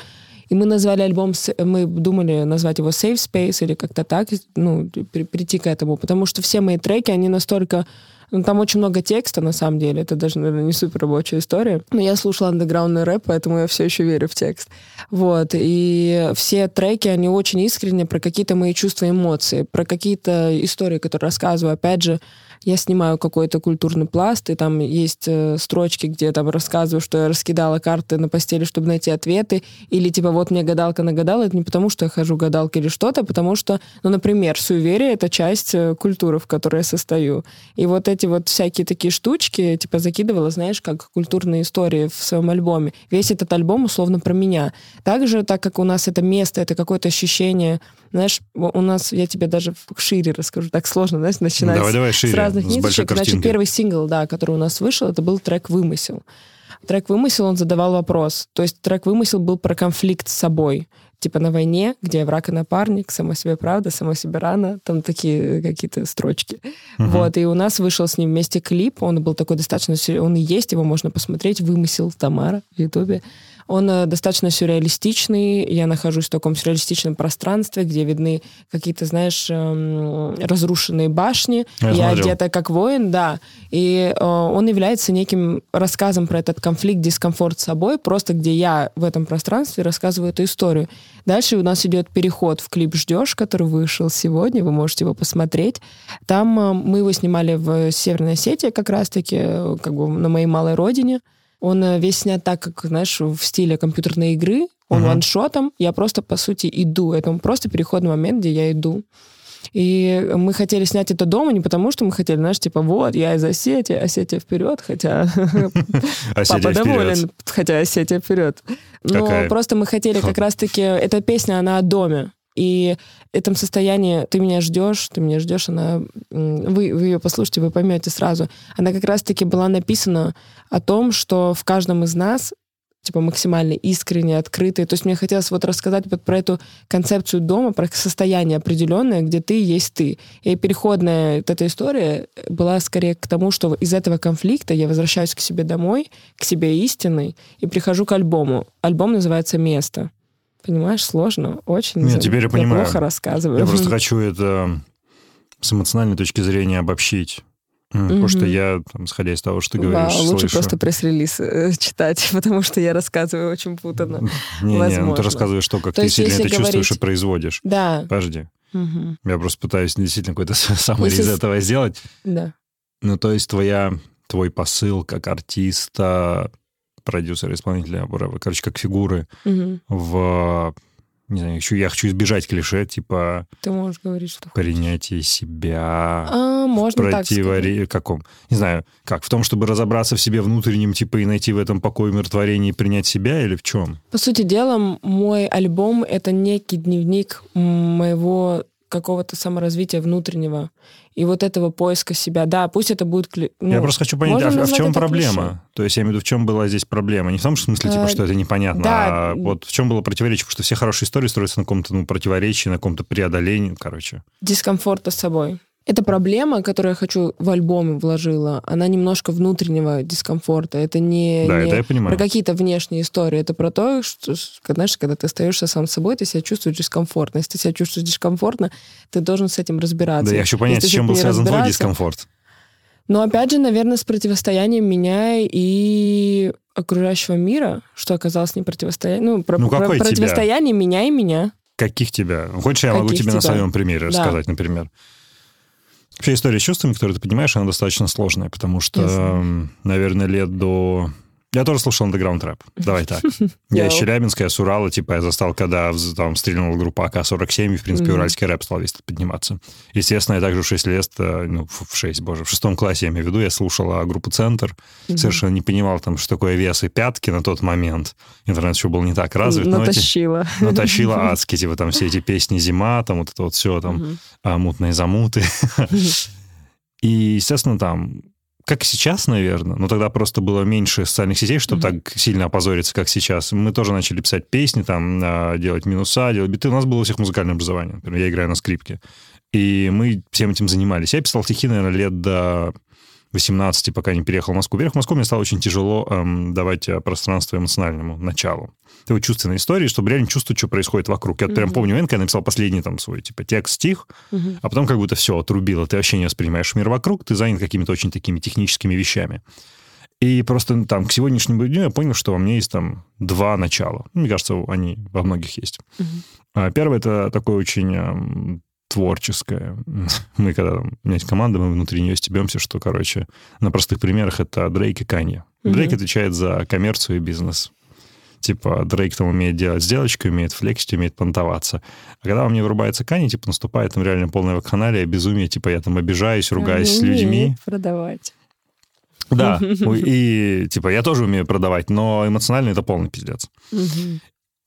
И мы назвали альбом, мы думали назвать его Safe Space или как-то так, ну, прийти к этому, потому что все мои треки, они настолько ну, там очень много текста, на самом деле. Это даже, наверное, не супер рабочая история. Но я слушала андеграундный рэп, поэтому я все еще верю в текст. Вот. И все треки, они очень искренне про какие-то мои чувства и эмоции, про какие-то истории, которые рассказываю. Опять же, я снимаю какой-то культурный пласт, и там есть э, строчки, где я там рассказываю, что я раскидала карты на постели, чтобы найти ответы, или типа вот мне гадалка нагадала, это не потому, что я хожу гадалки или что-то, а потому что, ну, например, суеверие — это часть э, культуры, в которой я состою. И вот эти вот всякие такие штучки, типа, закидывала, знаешь, как культурные истории в своем альбоме. Весь этот альбом условно про меня. Также, так как у нас это место, это какое-то ощущение знаешь, у нас, я тебе даже шире расскажу, так сложно, знаешь, начинать давай, давай, шире, с разных ниточек. Значит, первый сингл, да, который у нас вышел, это был трек «Вымысел». Трек «Вымысел» он задавал вопрос. То есть трек «Вымысел» был про конфликт с собой. Типа на войне, где враг и напарник, сама себе правда, сама себе рано, там такие какие-то строчки. Uh-huh. Вот, и у нас вышел с ним вместе клип, он был такой достаточно... Он и есть, его можно посмотреть, «Вымысел» Тамара в Ютубе. Он э, достаточно сюрреалистичный. Я нахожусь в таком сюрреалистичном пространстве, где видны какие-то, знаешь, эм, разрушенные башни. Я, я одета как воин, да. И э, он является неким рассказом про этот конфликт, дискомфорт с собой, просто где я в этом пространстве рассказываю эту историю. Дальше у нас идет переход в клип «Ждешь», который вышел сегодня, вы можете его посмотреть. Там э, мы его снимали в Северной Осетии как раз-таки, как бы на моей малой родине. Он э, весь снят так, как, знаешь, в стиле компьютерной игры. Он uh-huh. ваншотом. Я просто, по сути, иду. Это просто переходный момент, где я иду. И мы хотели снять это дома не потому, что мы хотели, знаешь, типа, вот, я из Осетии, Осетия вперед, хотя папа доволен, хотя Осетия вперед. Но просто мы хотели как раз-таки... Эта песня, она о доме. И этом состоянии ты меня ждешь, ты меня ждешь, она, вы, вы ее послушайте, вы поймете сразу. Она как раз-таки была написана о том, что в каждом из нас типа максимально искренне, открытые. То есть мне хотелось вот рассказать вот про эту концепцию дома, про состояние определенное, где ты есть ты. И переходная вот эта история была скорее к тому, что из этого конфликта я возвращаюсь к себе домой, к себе истинной, и прихожу к альбому. Альбом называется «Место». Понимаешь, сложно, очень. Нет, теперь я, я понимаю. плохо рассказываю. Я просто хочу это с эмоциональной точки зрения обобщить. Потому что я, там, исходя из того, что ты говоришь, Вау, лучше слышу... просто пресс-релиз э, читать, потому что я рассказываю очень путанно. Не-не, ну ты рассказываешь то, как то ты сильно это говорить... чувствуешь и производишь. Да. Подожди. Угу. Я просто пытаюсь действительно какой-то самый из этого сделать. Да. Ну, то есть твоя, твой посыл как артиста, продюсера, исполнителя, короче, как фигуры угу. в не знаю, еще я хочу избежать клише, типа... Ты можешь говорить, что Принятие себя. А, можно противори... так Каком? Не знаю, как? В том, чтобы разобраться в себе внутреннем, типа, и найти в этом покой, умиротворение и принять себя, или в чем? По сути дела, мой альбом — это некий дневник моего какого-то саморазвития внутреннего и вот этого поиска себя. Да, пусть это будет... Ну, я просто хочу понять, а, а в чем проблема? Клише. То есть я имею в виду, в чем была здесь проблема? Не в том смысле, типа, а, что это непонятно, да. а вот в чем было противоречие? Потому что все хорошие истории строятся на каком-то ну, противоречии, на каком-то преодолении, короче. Дискомфорта с собой. Эта проблема, которую я хочу в альбом вложила, она немножко внутреннего дискомфорта. Это не, да, не это я понимаю. про какие-то внешние истории. Это про то, что, знаешь, когда ты остаешься сам собой, ты себя чувствуешь дискомфортно. Если ты себя чувствуешь дискомфортно, ты должен с этим разбираться. Да, я хочу понять, с чем был связан твой дискомфорт. Но опять же, наверное, с противостоянием меня и окружающего мира, что оказалось не противостояние. Ну, про, ну про противостояние тебя? меня и меня. Каких тебя? Хочешь, я Каких могу тебе тебя? на своем примере да. рассказать, например? Вообще история с чувствами, которую ты понимаешь, она достаточно сложная, потому что, Ясно. наверное, лет до я тоже слушал андеграунд рэп. Давай так. Я из Челябинска, я с Урала, типа, я застал, когда там стрельнула группа АК-47, и, в принципе, уральский рэп стал весь подниматься. Естественно, я также в 6 лет, э, ну, в 6, боже, в шестом классе, я имею в виду, я слушал а, группу «Центр», совершенно не понимал там, что такое вес и пятки на тот момент. Интернет еще был не так развит. Натащила. Но эти, натащила адски, типа, там все эти песни «Зима», там вот это вот все, там, а, мутные замуты. И, естественно, там как сейчас, наверное, но тогда просто было меньше социальных сетей, чтобы mm-hmm. так сильно опозориться, как сейчас. Мы тоже начали писать песни, там, а, делать минуса, делать биты. У нас было у всех музыкальное образование. Например, я играю на скрипке. И мы всем этим занимались. Я писал стихи, наверное, лет до 18, пока не переехал в Москву. Переехав в Москву, мне стало очень тяжело эм, давать э, пространство эмоциональному началу. Это вот чувственной истории, чтобы реально чувствовать, что происходит вокруг. Я mm-hmm. прям помню момент, когда я написал последний там свой, типа, текст, стих, mm-hmm. а потом как будто все отрубило. Ты вообще не воспринимаешь мир вокруг, ты занят какими-то очень такими техническими вещами. И просто ну, там к сегодняшнему дню я понял, что во мне есть там два начала. Мне кажется, они во многих есть. Mm-hmm. Первое — это такое очень эм, творческое. Мы когда у меня есть команда, мы внутри нее стебемся, что, короче, на простых примерах это Дрейк и Канье. Mm-hmm. Дрейк отвечает за коммерцию и бизнес. Типа, Дрейк там умеет делать сделочку, умеет флексить, умеет понтоваться. А когда у меня вырубается Канье, типа, наступает там реально полное вакханалия, безумие, типа, я там обижаюсь, ругаюсь с людьми. продавать. Да, и типа я тоже умею продавать, но эмоционально это полный пиздец.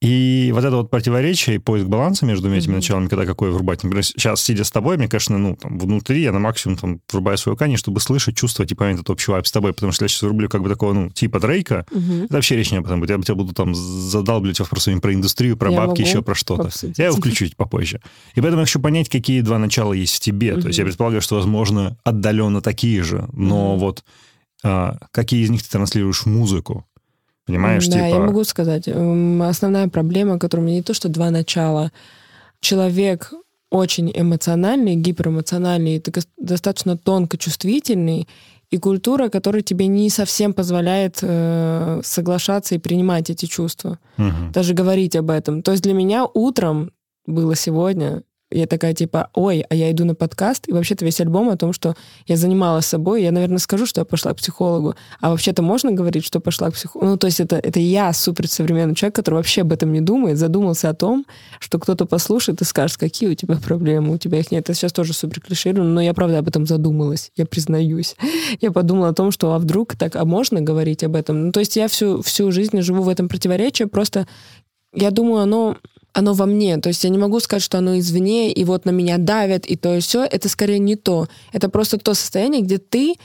И вот это вот противоречие и поиск баланса между этими mm-hmm. началами, когда какое врубать. Например, сейчас, сидя с тобой, мне, конечно, ну, там, внутри я на максимум там врубаю свою кани, чтобы слышать, чувствовать и этот общий вайп с тобой, потому что я сейчас врублю как бы такого, ну, типа Дрейка, mm-hmm. это вообще речь не об этом будет. Я тебя буду там задалбливать вопросами про индустрию, про я бабки, еще про что-то. Я его включу чуть попозже. И поэтому я хочу понять, какие два начала есть в тебе. Mm-hmm. То есть я предполагаю, что, возможно, отдаленно такие же, но mm-hmm. вот а, какие из них ты транслируешь в музыку, Понимаешь, да, типа... я могу сказать. Основная проблема, которая у меня не то, что два начала. Человек очень эмоциональный, гиперэмоциональный, ты достаточно тонко чувствительный, и культура, которая тебе не совсем позволяет э, соглашаться и принимать эти чувства, угу. даже говорить об этом. То есть для меня утром было сегодня я такая типа, ой, а я иду на подкаст, и вообще-то весь альбом о том, что я занималась собой, я, наверное, скажу, что я пошла к психологу, а вообще-то можно говорить, что пошла к психологу? Ну, то есть это, это я, супер современный человек, который вообще об этом не думает, задумался о том, что кто-то послушает и скажет, какие у тебя проблемы, у тебя их нет. Это сейчас тоже супер клишировано, но я, правда, об этом задумалась, я признаюсь. Я подумала о том, что а вдруг так, а можно говорить об этом? Ну, то есть я всю, всю жизнь живу в этом противоречии, просто я думаю, оно оно во мне. То есть я не могу сказать, что оно извне, и вот на меня давят, и то, и все. Это скорее не то. Это просто то состояние, где ты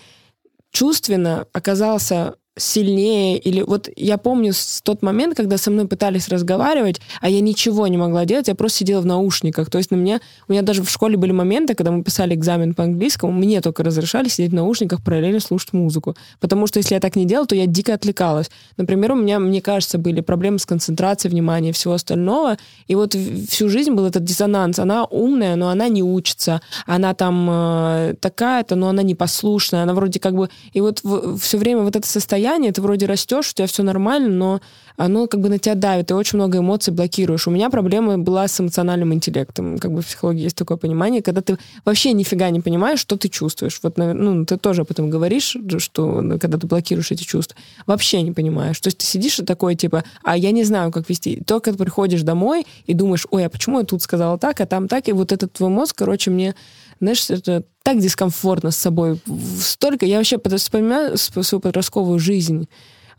чувственно оказался сильнее, или вот я помню тот момент, когда со мной пытались разговаривать, а я ничего не могла делать, я просто сидела в наушниках. То есть на меня, у меня даже в школе были моменты, когда мы писали экзамен по английскому, мне только разрешали сидеть в наушниках, параллельно слушать музыку. Потому что если я так не делала, то я дико отвлекалась. Например, у меня, мне кажется, были проблемы с концентрацией внимания и всего остального, и вот всю жизнь был этот диссонанс. Она умная, но она не учится. Она там э, такая-то, но она непослушная. Она вроде как бы... И вот в, все время вот это состояние состояние, ты вроде растешь, у тебя все нормально, но оно как бы на тебя давит, ты очень много эмоций блокируешь. У меня проблема была с эмоциональным интеллектом. Как бы в психологии есть такое понимание, когда ты вообще нифига не понимаешь, что ты чувствуешь. Вот, ну, ты тоже об этом говоришь, что когда ты блокируешь эти чувства, вообще не понимаешь. То есть ты сидишь и такой, типа, а я не знаю, как вести. Только ты приходишь домой и думаешь, ой, а почему я тут сказала так, а там так, и вот этот твой мозг, короче, мне знаешь, это так дискомфортно с собой. Столько, я вообще вспоминаю свою подростковую жизнь,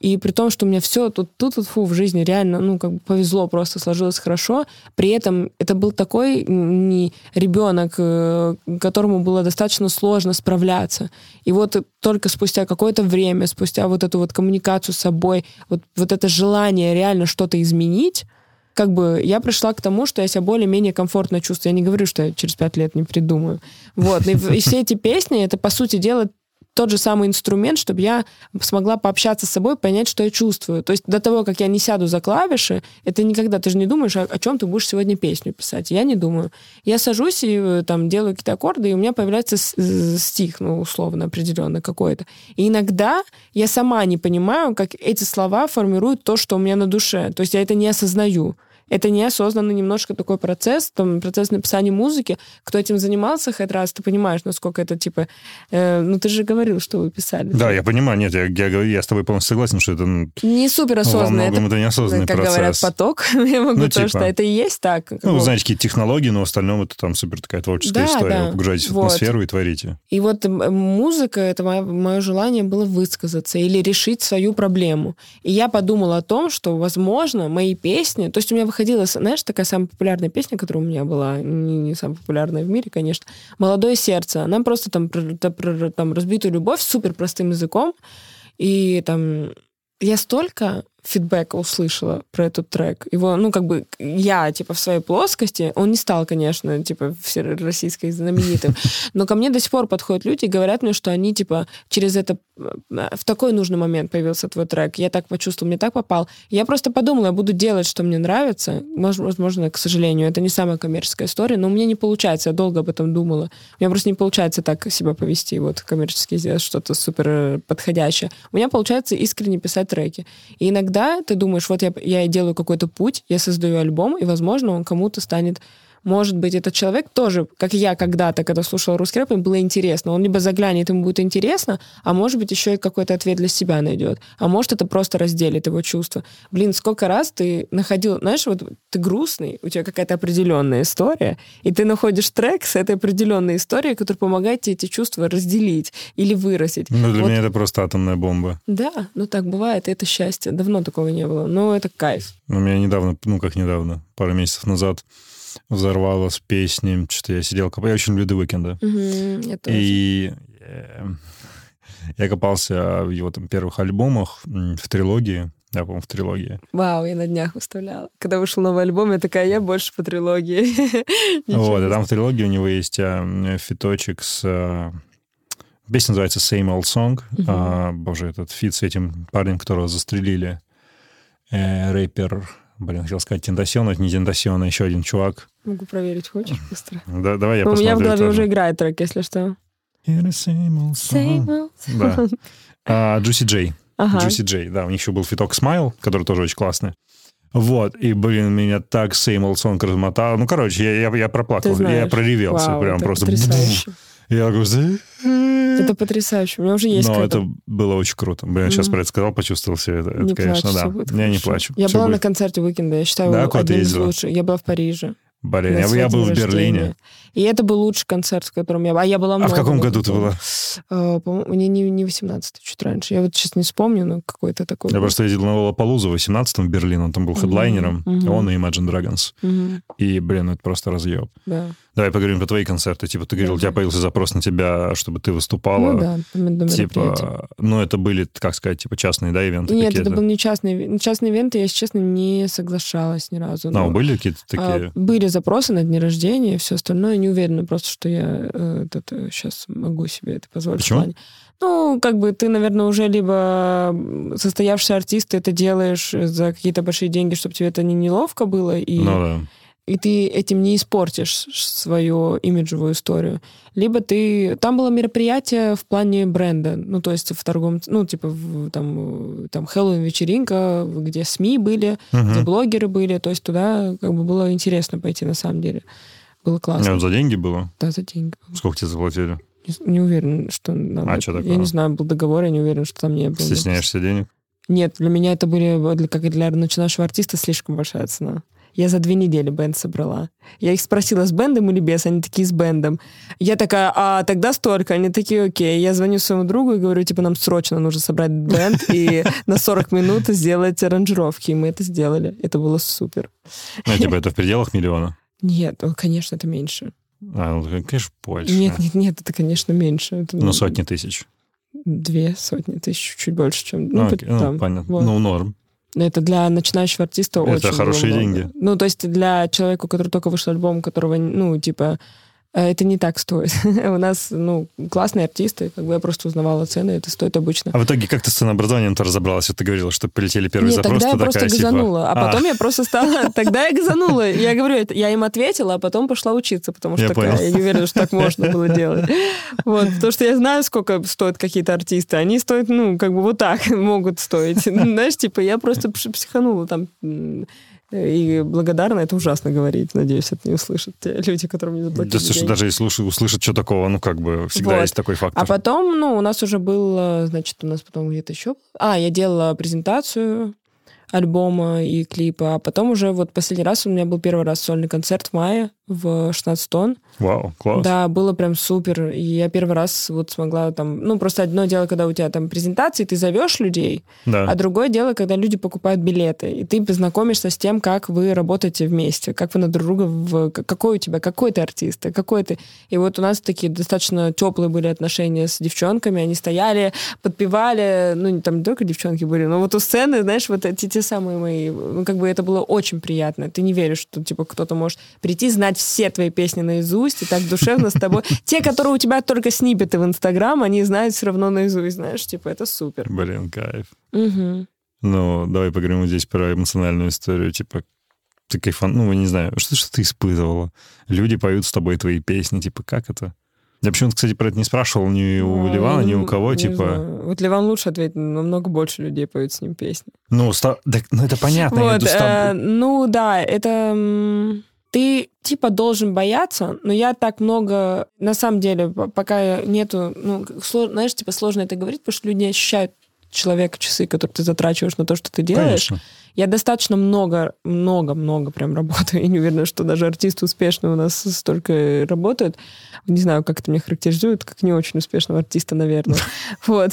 и при том, что у меня все тут, тут, тут фу, в жизни реально, ну, как бы повезло, просто сложилось хорошо. При этом это был такой не ребенок, э, которому было достаточно сложно справляться. И вот только спустя какое-то время, спустя вот эту вот коммуникацию с собой, вот, вот это желание реально что-то изменить, как бы я пришла к тому, что я себя более-менее комфортно чувствую. Я не говорю, что я через пять лет не придумаю. Вот. И, и все эти песни, это, по сути дела, тот же самый инструмент, чтобы я смогла пообщаться с собой, понять, что я чувствую. То есть до того, как я не сяду за клавиши, это никогда, ты же не думаешь, о, о чем ты будешь сегодня песню писать. Я не думаю. Я сажусь и э, там делаю какие-то аккорды, и у меня появляется стих, ну, условно, определенно какой-то. И иногда я сама не понимаю, как эти слова формируют то, что у меня на душе. То есть я это не осознаю это неосознанный немножко такой процесс, там, процесс написания музыки. Кто этим занимался хоть раз, ты понимаешь, насколько это, типа... Э, ну, ты же говорил, что вы писали. Да, я понимаю. Нет, я, я, я с тобой полностью согласен, что это... Не супер осознанно. это, это неосознанный как процесс. говорят, поток. я могу Ну, то, типа. что это и есть так. Ну, вы Вот. знаете, какие технологии, но в остальном это там супер такая творческая Да, история. да. Вы погружаетесь в Вот. атмосферу и творите. И вот музыка, это мое, желание было высказаться или решить свою проблему. И я подумала о том, что, возможно, мои песни... То есть у меня выходила, знаешь, такая самая популярная песня, которая у меня была, не, не самая популярная в мире, конечно, «Молодое сердце». Она просто там про, про- там разбитую любовь супер простым языком. И там я столько фидбэка услышала про этот трек. Его, ну, как бы я, типа, в своей плоскости, он не стал, конечно, типа, всероссийской знаменитым, но ко мне до сих пор подходят люди и говорят мне, что они, типа, через это э, в такой нужный момент появился твой трек. Я так почувствовал, мне так попал. Я просто подумала, я буду делать, что мне нравится. Мож- Возможно, к сожалению, это не самая коммерческая история, но у меня не получается. Я долго об этом думала. У меня просто не получается так себя повести, вот, коммерчески сделать что-то супер подходящее. У меня получается искренне писать треки. И иногда ты думаешь, вот я, я делаю какой-то путь, я создаю альбом, и, возможно, он кому-то станет может быть, этот человек тоже, как я когда-то, когда слушала русский рэп, им было интересно. Он либо заглянет, ему будет интересно, а может быть, еще и какой-то ответ для себя найдет. А может, это просто разделит его чувства. Блин, сколько раз ты находил, знаешь, вот ты грустный, у тебя какая-то определенная история, и ты находишь трек с этой определенной историей, который помогает тебе эти чувства разделить или выразить. Ну, для Вот меня это просто атомная бомба. да, ну так бывает, и это счастье. Давно такого не было. Но это кайф. У меня недавно, ну как недавно, пару месяцев назад взорвало с песней, что-то я сидел, копал. Я очень люблю The Weeknd. Я тоже. И э, я копался в его там первых альбомах, в трилогии, я, по-моему, в трилогии. Вау, я на днях выставляла. Когда вышел новый альбом, я такая, я больше по трилогии. Вот, и там в трилогии у него есть а, фиточек с... а, Песня называется Same Old Song. А, боже, этот фит с этим парнем, которого застрелили. Э, рэпер, блин, хотел сказать Тентасион, но это не Тентасион, а еще один чувак. Могу проверить, хочешь быстро? Да, давай я У меня в посмотрю голове тоже. уже играет трек, если что. Same old song. Да. А, Juicy J. Ага. Juicy J, да, у них еще был фиток Smile, который тоже очень классный. Вот, и, блин, меня так Same Old Song размотал. Ну, короче, я, я, я проплакал, я проревелся, Вау, прям это просто. потрясающе. Я «Зэ?» Это потрясающе. У меня уже есть Но это было очень круто. Блин, я сейчас про это сказал, почувствовал все это. Это, Не конечно, плачь, да. будет я не плачу. Я была на концерте Уикенда, я считаю Да, одним из лучших. Я была в Париже. Блин, я, я был в Берлине. И это был лучший концерт, в котором я была. А я была А в много каком лет, году ты была? Э, по-моему, не, не, не 18 чуть раньше. Я вот сейчас не вспомню, но какой-то такой. Я был. просто ездил на Лолапалузу в 18-м в Берлин, он там был Мгм, хедлайнером, мгм. он и Imagine Dragons. Мгм, И, блин, это просто разъеб. да. Давай поговорим про твои концерты. Типа, ты говорил, у тебя появился запрос на тебя, чтобы ты выступала. Ну да. Типа, ну, это были, как сказать, типа частные, да, ивенты Нет, это был не частный, ив- частный ивент, и я, если честно, не соглашалась ни разу. Ну, Но, были какие-то а, такие... были запросы на дни рождения и все остальное. Не уверена просто, что я э, сейчас могу себе это позволить. Почему? Ну, как бы ты, наверное, уже либо состоявшийся артист, ты это делаешь за какие-то большие деньги, чтобы тебе это не неловко было, и, Ну да. И ты этим не испортишь свою имиджевую историю. Либо ты... Там было мероприятие в плане бренда, ну, то есть в торговом... Ну, типа в, там, там Хэллоуин-вечеринка, где СМИ были, Мгм. где блогеры были, то есть туда как бы было интересно пойти на самом деле. Было классно. Ну, за деньги было? Да, за деньги. Сколько тебе заплатили? Не, не уверен, что... нам А это- Я такое? не знаю, был договор, я не уверен, что там не было. Стесняешься денег? Нет, для меня это были, как и для начинающего артиста, слишком большая цена. Я за две недели бенд собрала. Я их спросила, с бендом или без, они такие, с бендом. Я такая, а тогда столько. Они такие, окей. Я звоню своему другу и говорю, типа, нам срочно нужно собрать бенд и на 40 минут сделать аранжировки. И мы это сделали. Это было супер. Ну, типа, это в пределах миллиона? Нет, ну, конечно, это меньше. А, ну, конечно, больше. Нет, нет, нет, это, конечно, меньше. Это, Ну, сотни тысяч. Две сотни тысяч, чуть больше, чем... Ну, Ну, ну, там. понятно. Вот. Ну, норм. Это для начинающего артиста Это очень хорошие много. деньги. Ну, то есть для человека, у которого только вышел альбом, которого, ну, типа, это не так стоит. У нас, ну, классные артисты, как бы я просто узнавала цены, это стоит обычно. А в итоге как ты с ценообразованием-то разобралась? Вот ты говорила, что полетели первые Нет, запросы, тогда я ты просто такая, типа, газанула, а потом я просто стала... Тогда я газанула. Я говорю, я им ответила, а потом пошла учиться, потому что Я такая, я не уверена, что так можно было делать. Вот, потому что я знаю, сколько стоят какие-то артисты. Они стоят, ну, как бы вот так могут стоить. Знаешь, типа, я просто психанула там и благодарна, это ужасно говорить. Надеюсь, это не услышат те люди, которые мне заплатили Да, слушай, даже если услышат, услышат что такого, ну, как бы, всегда Вот. есть такой фактор. А потом, ну, у нас уже был, значит, у нас потом где-то еще... А, я делала презентацию альбома и клипа, а потом уже вот последний раз у меня был первый раз сольный концерт в мае в 16 тонн. Вау, класс. Да, было прям супер. И я первый раз вот смогла там... Ну, просто одно дело, когда у тебя там презентации, ты зовешь людей, Да. а другое дело, когда люди покупают билеты, и ты познакомишься с тем, как вы работаете вместе, как вы на друг друга, в... какой у тебя, какой ты артист, а какой ты. И вот у нас такие достаточно теплые были отношения с девчонками, они стояли, подпевали, ну, не- там не только девчонки были, но вот у сцены, знаешь, вот эти те самые мои, ну, как бы это было очень приятно. Ты не веришь, что, типа, кто-то может прийти, знать все твои песни наизусть, и так душевно с тобой. Те, которые у тебя только снипеты в Инстаграм, они знают все равно наизусть, знаешь, типа, это супер. Блин, кайф. Мгм. Ну, давай поговорим здесь про эмоциональную историю, типа, ты кайфан, ну, не знаю, что, что ты испытывала? Люди поют с тобой твои песни, типа, как это? Я почему-то, кстати, про это не спрашивал ни у Ну, Ливана, ни у не кого, типа... знаю. Вот Ливан лучше ответит, намного больше людей поют с ним песни. Ну, ста- да, ну, это понятно, Вот, э, ну да, это... Ты типа должен бояться, но я так много... На самом деле, пока нету... Ну, сло- знаешь, типа сложно это говорить, потому что люди ощущают человека часы, которые ты затрачиваешь на то, что ты делаешь. Конечно. Я достаточно много, много, много прям работаю. Я не уверена, что даже артисты успешные у нас столько работают. Не знаю, как это меня характеризует, как не очень успешного артиста, наверное. Вот.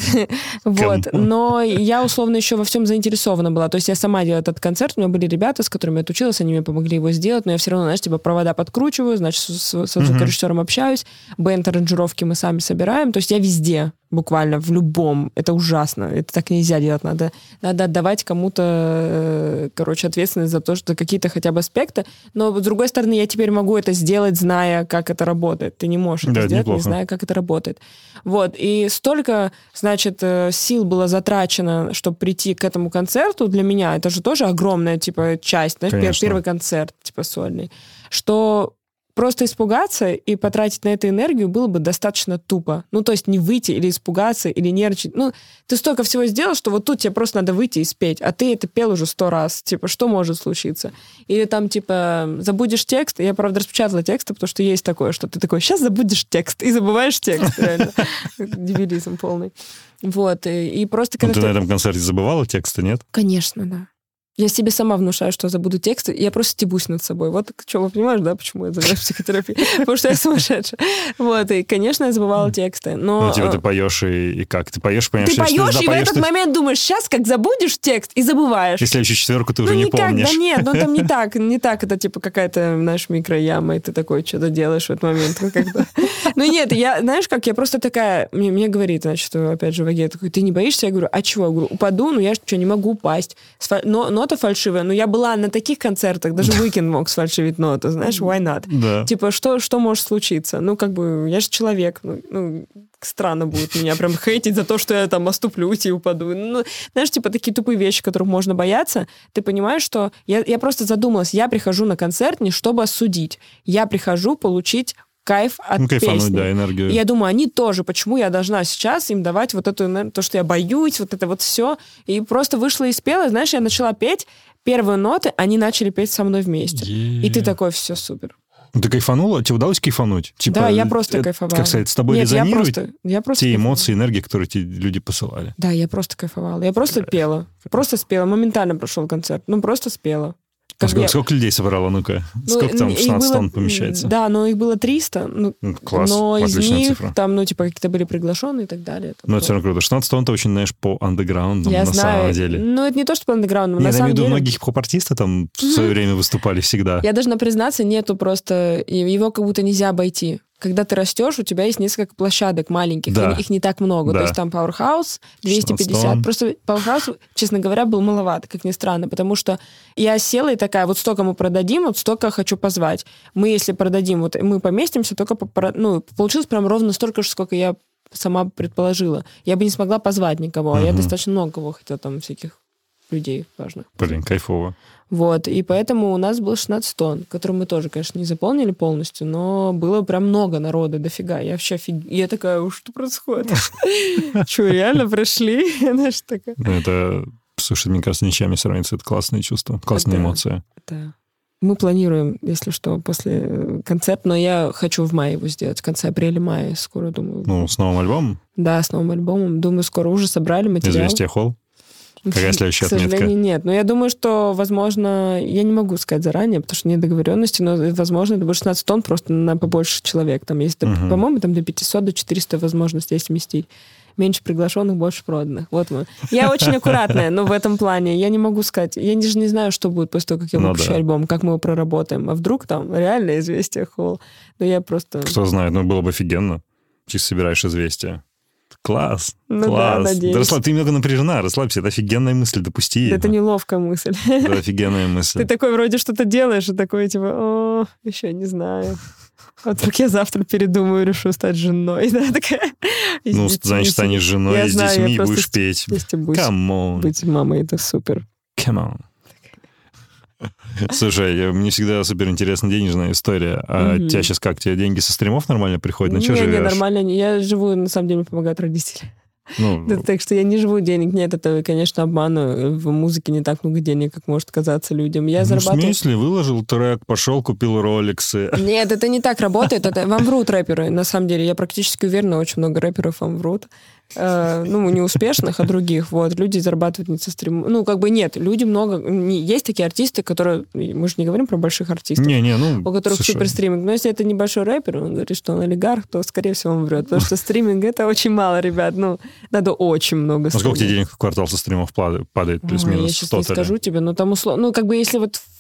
Вот. Но я условно еще во всем заинтересована была. То есть я сама делала этот концерт, у меня были ребята, с которыми я отучилась, они мне помогли его сделать, но я все равно, знаешь, типа провода подкручиваю, значит, с- с- со звукорежиссером общаюсь, бенд-аранжировки мы сами собираем. То есть я везде, буквально, в любом. Это ужасно. Это так нельзя делать. Надо, надо отдавать кому-то, э, короче, ответственность за то, что какие-то хотя бы аспекты. Но, с другой стороны, я теперь могу это сделать, зная, как это работает. Ты не можешь Да, это сделать, не неплохо. зная, как это работает. Вот. И столько, значит, э, сил было затрачено, чтобы прийти к этому концерту для меня. Это же тоже огромная, типа, часть. Знаешь, Конечно. первый концерт, типа, сольный. Что просто испугаться и потратить на это энергию было бы достаточно тупо. Ну, то есть не выйти или испугаться, или нервничать. Ну, ты столько всего сделал, что вот тут тебе просто надо выйти и спеть, а ты это пел уже сто раз. Типа, что может случиться? Или там, типа, забудешь текст. Я, правда, распечатала тексты, потому что есть такое, что ты такой, сейчас забудешь текст, и забываешь текст, реально. Дебилизм полный. Вот, и, просто Ну, ты- на этом концерте забывала тексты, нет? Конечно, да. Я себе сама внушаю, что забуду тексты, и я просто стебусь над собой. Вот что, вы понимаешь, да, почему я занимаюсь психотерапией? Потому что я сумасшедшая. Вот, и, конечно, я забывала тексты, но... Ну, типа, э, ты поешь и, и как? Ты поешь, понимаешь, ты поешь, и в этот момент думаешь, сейчас как забудешь текст, и забываешь. и следующую четверку ты ну, уже не помнишь. да нет, ну там не так, не так, это типа какая-то, знаешь, микрояма, и ты такой что-то делаешь в этот момент. ну. Ну нет, я, знаешь как, я просто такая, мне, говорит, значит, опять же, Ваге, такой, ты не боишься? Я говорю, а чего? Я говорю, упаду, ну я что, не могу упасть. Но, нота фальшивая, но я была на таких концертах, даже Уикенд мог сфальшивить ноту, знаешь, why not? Да. Типа, что, что может случиться? Ну, как бы, я же человек, ну, ну, странно будет меня прям хейтить за то, что я там оступлюсь и упаду. Ну, знаешь, типа, такие тупые вещи, которых можно бояться. Ты понимаешь, что... Я, я просто задумалась, я прихожу на концерт не чтобы осудить. Я прихожу получить кайф от Ну, кайфануть, песни. да, энергию. И я думаю, они тоже, почему я должна сейчас им давать вот эту энергию, то, что я боюсь, вот это вот все. И просто вышла и спела, знаешь, я начала петь, первые ноты, они начали петь со мной вместе. И ты такой, все супер. Ну, ты кайфанула? Тебе удалось кайфануть? Типа, да, я просто это, кайфовала. Как сказать, с тобой Нет, я резонируют просто, я просто те кайфовала. эмоции, энергии, которые тебе люди посылали? Да, я просто кайфовала. Я просто пела. Просто спела. Моментально прошел концерт. Ну, просто спела. Как сколько, я- сколько людей собрала? Ну-ка, Ну, сколько там их 16 было- тонн помещается? Да, но их было 300. Ну, Класс, но из отличная них цифра. там, ну, типа, какие-то были приглашенные и так далее. Там Но это все равно круто. 16 тонн это очень, знаешь, по андеграунду на знаю. самом деле. Ну, это не то, что по андеграунду, я имею в виду, деле... многие хип-хоп-артисты там в свое время выступали всегда. Я должна признаться, нету просто... Его как будто нельзя обойти. Когда ты растешь, у тебя есть несколько площадок маленьких, Да. их не так много. Да. То есть там Powerhouse 250. 16 Просто Powerhouse, честно говоря, был маловато, как ни странно, потому что я села и такая, вот столько мы продадим, вот столько хочу позвать. Мы, если продадим, вот мы поместимся, только по, ну, получилось прям ровно столько же, сколько я сама предположила. Я бы не смогла позвать никого, а я достаточно много кого хотела там всяких людей важных. Блин, кайфово. Вот, и поэтому у нас было 16 тонн, который мы тоже, конечно, не заполнили полностью, но было прям много народа, дофига. Я вообще офиг... Я такая, «Уж что происходит? Что, реально пришли? Знаешь, такая... Ну, Это, слушай, мне кажется, ничем не сравнится. Это классные чувства, классные Это- эмоции. Да. Мы планируем, если что, после э, концерт, но я хочу в мае его сделать, в конце апреля-мая, скоро, думаю. Ну, с новым альбомом Да, с новым альбомом. Думаю, скоро уже собрали материал. «Известия Холл». Какая следующая К сожалению, отметка? нет. Но я думаю, что, возможно, я не могу сказать заранее, потому что нет договоренности, но, э, возможно, это будет 16 тонн просто на побольше человек. Там есть, Мгм. по-моему, там до 500, до 400 возможностей есть вместить. Меньше приглашенных, больше проданных. Вот мы. Я очень аккуратная, но в этом плане я не могу сказать. Я даже не знаю, что будет после того, как я Ну выпущу да. альбом, как мы его проработаем. А вдруг там реально известие холл. Но я просто... Кто знает, ну, было бы офигенно. Чисто собираешь известия. Класс, Ну да, класс. надеюсь. Да, Расслабь, ты немного напряжена, расслабься. Это офигенная мысль, допусти ее. Это неловкая мысль. Это офигенная мысль. Ты такой вроде что-то делаешь, и такой типа, о, еще не знаю. Вот как я завтра передумаю, решу стать женой. Да, такая. Ну, детьми значит, станешь женой Я с знаю, детьми и будешь петь. On, быть мамой, это супер. come on. Слушай, мне всегда супер интересна денежная история. А Мгм. тебя сейчас как? Тебе деньги со стримов нормально приходят? На не, не, живешь? нормально. не- Я живу, на самом деле, помогают родители. Ну, Да, так что я не живу денег. Нет, это, конечно, обман. В музыке не так много денег, как может казаться людям. Я ну, в зарабатываю... смысле? Выложил трек, пошел, купил роликсы. Нет, это не так работает. Это вам врут рэперы. На самом деле, я практически уверена, очень много рэперов вам врут. Э, ну, не успешных, а других. Вот. Люди зарабатывают не со стрима. Ну, как бы нет. Люди много... не- Есть такие артисты, которые... Мы же не говорим про больших артистов. Не-не, ну, у которых слушай, супер стриминг. Но если это небольшой рэпер, он говорит, что он олигарх, то, скорее всего, он врет. Потому что стриминг это очень мало, ребят. Ну, надо очень много Ну, сколько тебе денег в квартал со стримов падает, плюс-минус? Я сейчас не скажу тебе, но там условно... Ну, как бы если вот... А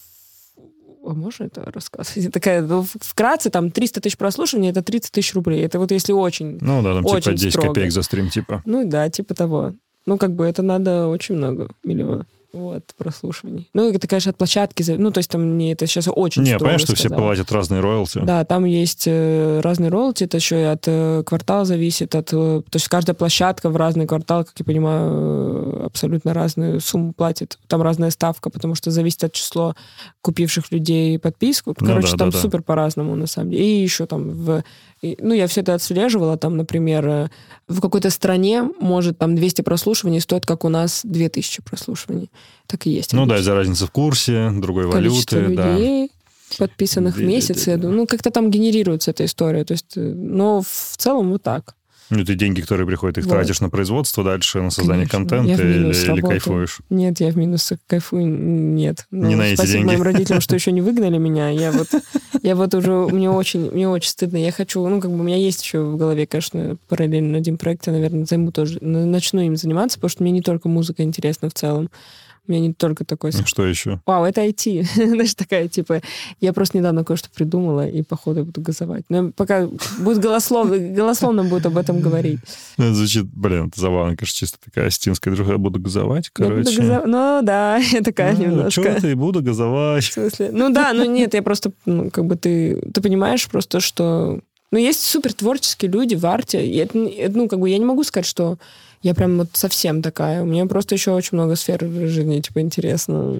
можно это рассказывать? Я Такая, ну, вкратце, там 300 тысяч прослушиваний, это 30 тысяч рублей. Это вот если очень... Ну да, там типа Очень 10 строго. копеек за стрим, типа. Ну да, типа того. Ну, как бы это надо очень много, миллиона. Вот, прослушиваний. Ну, это, конечно, от площадки. Ну, то есть там не... Это сейчас очень Не, понятно, что все платят разные роялти. Да, там есть э, разные роялти, это еще и от э, квартала зависит, от, э, то есть каждая площадка в разный квартал, как я понимаю, э, абсолютно разную сумму платит. Там разная ставка, потому что зависит от числа купивших людей подписку. Ну Короче, да, там да, да. супер по-разному, на самом деле. И еще там в... и- ну, я все это отслеживала, там, например, э, в какой-то стране может там 200 прослушиваний стоит, как у нас 2000 прослушиваний. Так и есть. Ну да, обычно из-за разницы в курсе, другой количество валюты, да. людей, подписанных в Да, да, месяц, да, я да. думаю. Ну, как-то там генерируется эта история. То есть, э, но в целом вот так. Ну, ты деньги, которые приходят, их Вот. тратишь на производство дальше, на создание Конечно. контента или, минус или работаю. кайфуешь? Нет, я в минус кайфую, нет. Не Ну, на эти спасибо деньги. моим родителям, что еще не выгнали меня. Я вот, я вот уже, мне очень, мне очень стыдно. Я хочу, ну, как бы у меня есть еще в голове, конечно, параллельно один проект, я, наверное, займу тоже, начну им заниматься, потому что мне не только музыка интересна в целом. У меня не только такой Ну, Что еще? Вау, это IT. Знаешь, такая, типа, я просто недавно кое-что придумала, и, походу, буду газовать. Но пока будет голословно, голословно будет об этом говорить. Ну, Это звучит, блин, это забавно, конечно, чисто такая астинская друга. Я буду газовать, Я буду короче. газо- Ну, да, я такая Ну, немножко. чё ты, буду В газовать. смысле? Ну, да, ну, нет, я просто, ну, как бы ты, ты понимаешь просто, что... Ну, есть супер творческие люди в арте. И это, ну, как бы я не могу сказать, что я прям вот совсем такая. У меня просто еще очень много сфер в жизни, типа, интересно.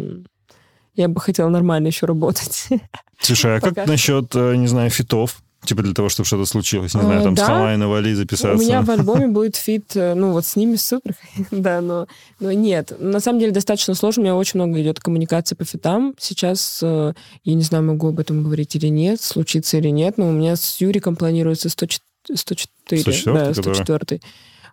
Я бы хотела нормально еще работать. Слушай, а как насчет, э, не знаю, фитов? Типа для того, чтобы что-то случилось. Не А, знаю, там с да. Хамай навали записаться. У меня в альбоме будет фит, э, ну вот с ними супер, да, но, но нет. На самом деле достаточно сложно, у меня очень много идет коммуникации по фитам. Сейчас, э, я не знаю, могу об этом говорить или нет, случится или нет, но у меня с Юриком планируется 104, 104, 104, да, который? 104.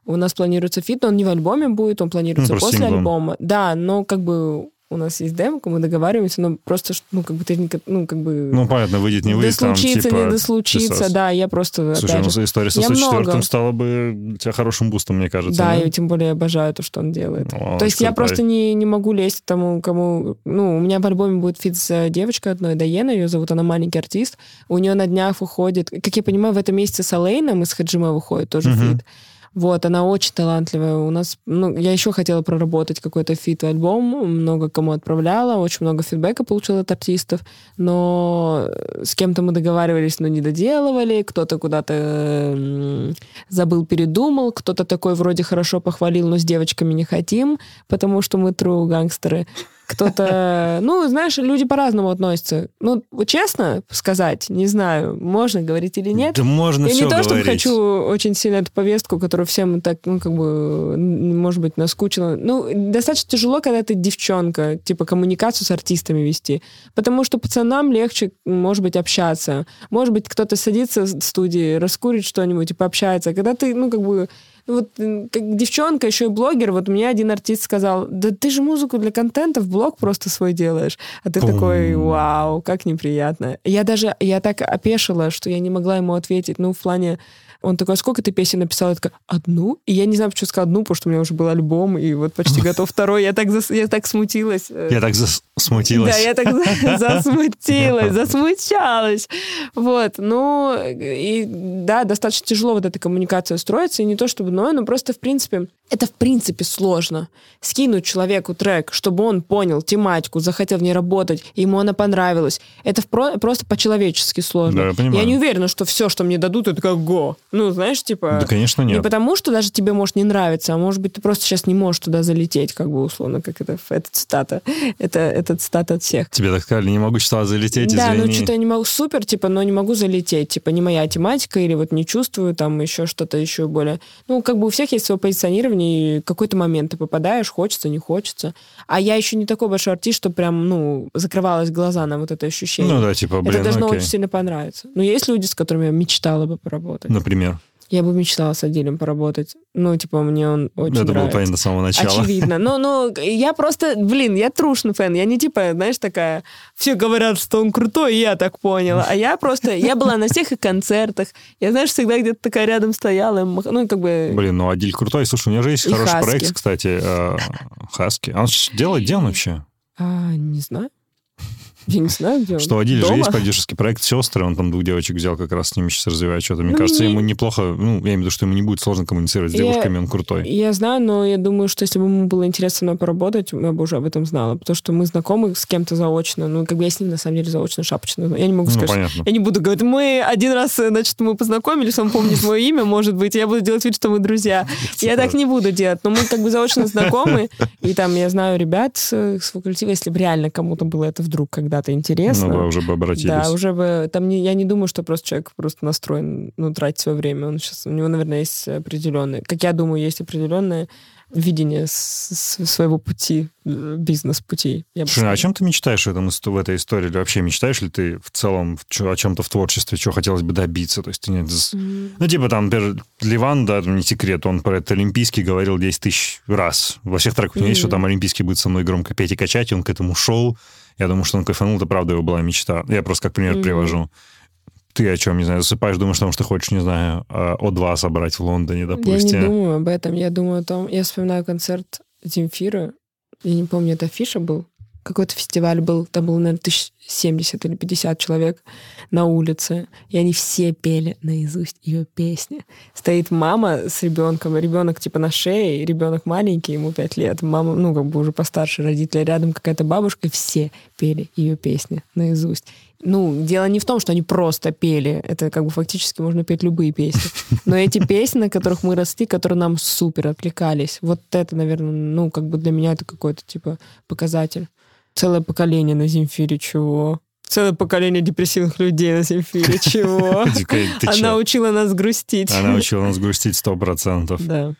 У нас планируется фит, но он не в альбоме будет, он планируется Ну, после синглом. альбома. Да, но как бы У нас есть демка, мы договариваемся, но просто, ну, как бы ты, ну, как бы... Ну, понятно, выйдет, не выйдет, там, типа... не дослучиться, да, я просто... Слушай, ну, же, история со 104 стала бы тебя хорошим бустом, мне кажется. Да, да? и тем более обожаю то, что он делает. О, то есть я просто не, не могу лезть к тому, кому... Ну, у меня в альбоме будет фит с девочкой одной, Дайена, ее зовут, она маленький артист. У нее на днях выходит, как я понимаю, в этом месяце с Алейном из Хаджима выходит тоже uh-huh. фит. Вот, она очень талантливая. У нас, ну, я еще хотела проработать какой-то фит-альбом, много кому отправляла, очень много фидбэка получила от артистов, но с кем-то мы договаривались, но не доделывали, кто-то куда-то забыл, передумал, кто-то такой вроде хорошо похвалил, но с девочками не хотим, потому что мы true гангстеры. Кто-то, ну, знаешь, люди по-разному относятся. Ну, честно сказать, не знаю, можно говорить или нет. Да можно Я все не то, чтобы хочу очень сильно эту повестку, которую всем так, ну, как бы, может быть, наскучила. Ну, достаточно тяжело, когда ты девчонка, типа, коммуникацию с артистами вести. Потому что пацанам легче, может быть, общаться. Может быть, кто-то садится в студии, раскурит что-нибудь и пообщается. Когда ты, ну, как бы, вот как девчонка, еще и блогер, вот мне один артист сказал, да ты же музыку для контента в блог просто свой делаешь. А ты Пум. такой, вау, как неприятно. Я даже, я так опешила, что я не могла ему ответить, ну, в плане, он такой, а сколько ты песен написал? Я такая, одну? И я не знаю, почему сказала одну, потому что у меня уже был альбом, и вот почти готов второй. Я так, зас... я так смутилась. Я так засмутилась. Да, я так засмутилась, засмущалась. Вот, ну, и да, достаточно тяжело вот эта коммуникация строится, и не то чтобы, но, но просто, в принципе, это в принципе сложно. Скинуть человеку трек, чтобы он понял тематику, захотел в ней работать, ему она понравилась. Это просто по-человечески сложно. Да, я, понимаю. я не уверена, что все, что мне дадут, это как го. Ну, знаешь, типа... Да, конечно, нет. Не потому, что даже тебе может не нравиться, а может быть, ты просто сейчас не можешь туда залететь, как бы условно, как это, это цитата. Это, это цитата от всех. Тебе так сказали, не могу сюда залететь, Да, ну что-то я не могу, супер, типа, но не могу залететь. Типа, не моя тематика, или вот не чувствую, там еще что-то еще более... Ну, как бы у всех есть свое позиционирование, и какой-то момент ты попадаешь, хочется, не хочется. А я еще не такой большой артист, что прям, ну, закрывалась глаза на вот это ощущение. Ну да, типа, блин, Это должно окей. очень сильно понравиться. Но есть люди, с которыми я мечтала бы поработать. Например? Я бы мечтала с Адилем поработать. Ну, типа, мне он очень Это нравится. было понятно с самого начала. Очевидно. Но, ну, я просто, блин, я трушный фэн. Я не типа, знаешь, такая, все говорят, что он крутой, и я так поняла. А я просто, я была на всех их концертах. Я, знаешь, всегда где-то такая рядом стояла. Ну, как бы... Блин, ну Адиль крутой. Слушай, у него же есть И хороший Хаски. проект, кстати, э, Хаски. А он ж делает, где он вообще? А, не знаю. Я не знаю, где он. Что у Адиля же есть продюсерский проект «Сестры», он там двух девочек взял, как раз с ними сейчас развивает что-то. Мне Ну, кажется, не- ему неплохо, ну, я имею в виду, что ему не будет сложно коммуницировать с Я- девушками, он крутой. Я знаю, но я думаю, что если бы ему было интересно со мной поработать, я бы уже об этом знала. Потому что мы знакомы с кем-то заочно. Ну, как бы я с ним, на самом деле, заочно шапочно. Я не могу Ну, сказать, понятно. Я не буду говорить, мы один раз, значит, мы познакомились, он помнит мое имя, может быть, я буду делать вид, что мы друзья. Я так не буду делать, но мы как бы заочно знакомы, и там я знаю ребят с, факультета, если бы реально кому-то было это вдруг когда-то интересно. Ну, да, уже бы обратились. Да, уже бы там не, я не думаю, что просто человек просто настроен, ну, тратить свое время. Он сейчас, у него, наверное, есть определенное, как я думаю, есть определенное видение своего пути, э, бизнес-пути. Слушай, а чем ты мечтаешь в, этом, в этой истории? Или вообще мечтаешь ли ты в целом о чем-то в творчестве, чего хотелось бы добиться? То есть ты не... з- Ну, типа там, например, Ливан, да, не секрет, он про это Олимпийский говорил 10 тысяч раз. Во всех треках у него есть, что там Олимпийский будет со мной громко петь и качать, и он к этому шел. Я думаю, что он кайфанул, это правда его была мечта. Я просто как пример Мгм. привожу. Ты о чем, не знаю, засыпаешь, думаешь о том, что хочешь, не знаю, э, О2 собрать в Лондоне, Я допустим. не думаю об этом. Я думаю о том... Я вспоминаю концерт Земфиры. Я не помню, это афиша был. Какой-то фестиваль был. Там было, наверное, тысяч 70 или 50 человек на улице. И они все пели наизусть ее песни. Стоит мама с ребенком. Ребенок типа на шее. Ребенок маленький, ему 5 лет. Мама, ну, как бы уже постарше родители. Рядом какая-то бабушка. И все пели ее песни наизусть. Ну, дело не в том, что они просто пели. Это как бы фактически можно петь любые песни. Но эти песни, на которых мы росли, которые нам супер откликались, вот это, наверное, ну, как бы для меня это какой-то, типа, показатель. Целое поколение на Земфире, чего? Целое поколение депрессивных людей на Земфире, чего? Она учила нас грустить. Она учила нас грустить сто процентов. Да.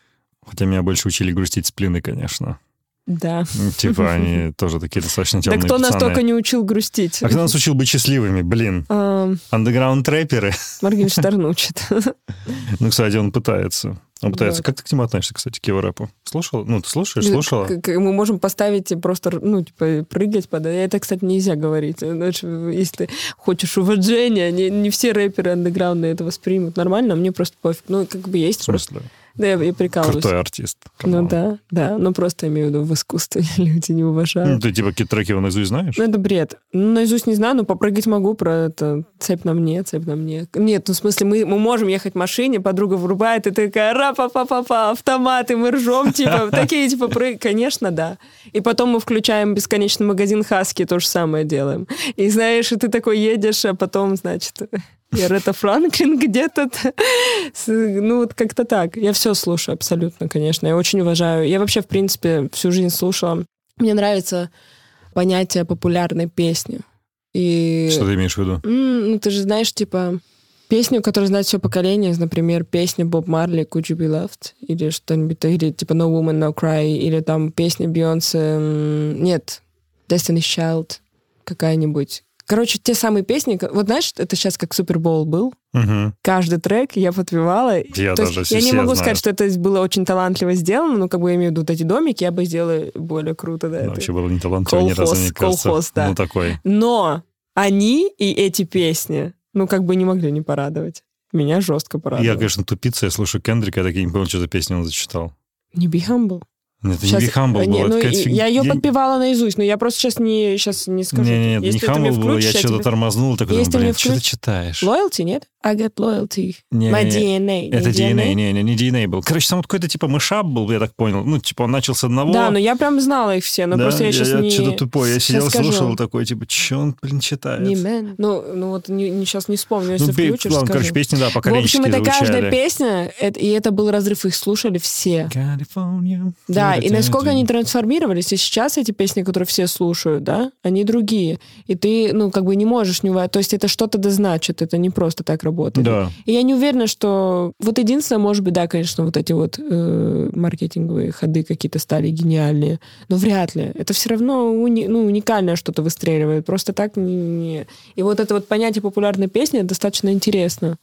Хотя меня больше учили грустить с плины, конечно. Да. Типа они тоже такие достаточно темные Да кто нас пацаны. только не учил грустить? А кто нас учил быть счастливыми, блин? Андеграунд-рэперы. Моргенштерн учит. Ну, кстати, он пытается. Он пытается. Как ты к нему относишься, кстати, к его рэпу? Слушал? Ну, ты слушаешь? Слушала? Мы можем поставить и просто, ну, типа, прыгать под... Это, кстати, нельзя говорить. Знаешь, если хочешь уважения, не, не все рэперы андеграунда это воспримут нормально, а мне просто пофиг. Ну, как бы есть В просто... Да, я, я прикалываюсь. Крутой артист. Ну да, да. Ну, просто имею в виду в искусстве люди не Ну, уважают. ты типа какие треки его наизусть знаешь? Ну, это бред. Ну, наизусть не знаю, но попрыгать могу про это. Цепь на мне, цепь на мне. Нет, ну, в смысле, мы, мы можем ехать в машине, подруга вырубает, и ты такая, ра па па па па автомат, и мы ржем, типа, такие, типа, прыг... Конечно, да. И потом мы включаем бесконечный магазин Хаски, то же самое делаем. И знаешь, и ты такой едешь, а потом, значит, Ретта Франклин где-то. Ну, вот как-то так. Я все слушаю абсолютно, конечно. Я очень уважаю. Я вообще, в принципе, всю жизнь слушала. Мне нравится понятие популярной песни. И... Что ты имеешь в виду? Ну, ты же знаешь, типа, песню, которую знает все поколение, например, песня Боб Марли «Could you be loved?» или что-нибудь, или типа «No woman, no cry», или там песня Бейонсе, нет, Destiny's Child какая-нибудь. Короче, те самые песни, вот знаешь, это сейчас как Супербол был, Мгм. каждый трек я подпевала. Я То даже есть, я не могу знаю. сказать, что это было очень талантливо сделано, но как бы я имею в виду вот эти домики, я бы сделала более круто, да. Ну, это. Вообще было не талантливо ни разу, Колхоз, мне кажется. колхоз, да. Ну, такой. Но они и эти песни, ну, как бы не могли не порадовать. Меня жестко порадовало. Я, конечно, тупица, я слушаю Кендрика, я так и не понял, что за песню он зачитал. Не be humble. Нет, это Щас- не Humble не, было. ну, фиг- я ее подпевала наизусть, но я просто сейчас не, сейчас не скажу. Не Если ты мне Humble было, я что-то тормознул, такой, блин, что ты читаешь? Loyalty, нет? I got loyalty. Не, My не. DNA. Это Не DNA, не, не, не DNA был. Короче, там вот какой-то типа мышап был, я так понял. Ну, типа он начал с одного. Да, но я прям знала их все, но Да? просто я сейчас не... что-то тупой. Я Щас сидел, скажу. слушал такой, типа, что он, блин, читает? Не man. Ну, ну вот не, не, сейчас не вспомню, если ну, включишь, ладно, скажу. короче, песни, да, В поколенчески общем, это каждая звучали. песня, это- и это был разрыв, их слушали все. California. Да, и насколько они трансформировались, и сейчас эти песни, которые все слушают, да, они другие. И ты, ну, как бы не можешь не... То есть это что-то да значит, это не просто так работает. Да. И я не уверена, что... Вот единственное, может быть, да, конечно, вот эти вот э, маркетинговые ходы какие-то стали гениальные, но вряд ли. Это все равно уни- ну, уникальное что-то выстреливает. Просто так не- И вот это вот понятие популярной песни достаточно интересно.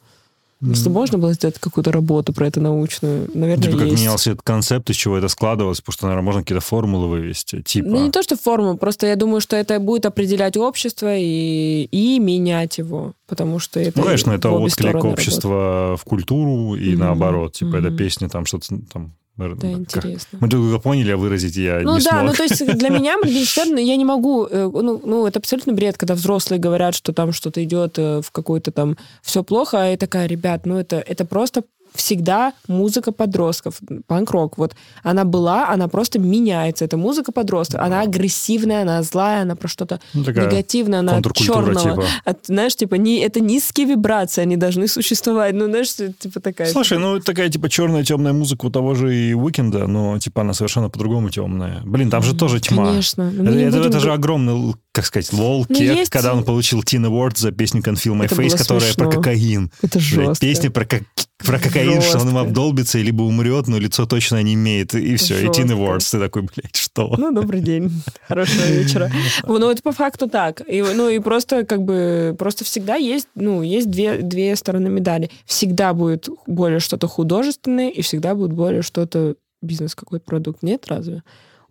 Если можно было сделать какую-то работу про это научную, наверное, Типа, как есть. менялся этот концепт, из чего это складывалось, потому что, наверное, можно какие-то формулы вывести. Типа, Ну, не то, что форму, просто я думаю, что это будет определять общество и, и менять его, потому что это Ну, конечно, это отклик общества в культуру и Мгм. наоборот. Типа, это Мгм. песня там что-то там... Да, как- интересно. Мы друг друга поняли, а выразить я Ну не да, смог. ну то есть для меня Моргенштерн, я не могу, э, ну, ну это абсолютно бред, когда взрослые говорят, что там что-то идет э, в какой-то там все плохо, а я такая, ребят, ну это, это просто всегда музыка подростков, панк-рок. Вот она была, она просто меняется. Это музыка подростков. Она агрессивная, она злая, она про что-то Ну, негативное, она черного. типа. От, знаешь, типа, не, это низкие вибрации, они должны существовать. Ну, знаешь, типа такая... Слушай, ну такая типа черная темная музыка у того же и Уикенда, но типа она совершенно по-другому темная. Блин, там же тоже тьма. Конечно. Но мы Это, это- это же огромный, как сказать, лол Ну, кек, есть- когда он получил Teen Award за песню Can Feel My Это Face, которая про смешно. кокаин. Это жестко. Песня про, кок- про кокаин, что он им Жестко. обдолбится, и либо умрет, но лицо точно не имеет, и все, и Teen Жестко. Awards. Ты такой, блядь, что? Ну, добрый день. Хорошего вечера. Ну, это по факту так. И, ну, и просто как бы, просто всегда есть, ну, есть две, две стороны медали. Всегда будет более что-то художественное, и всегда будет более что-то бизнес какой-то продукт. Нет, разве?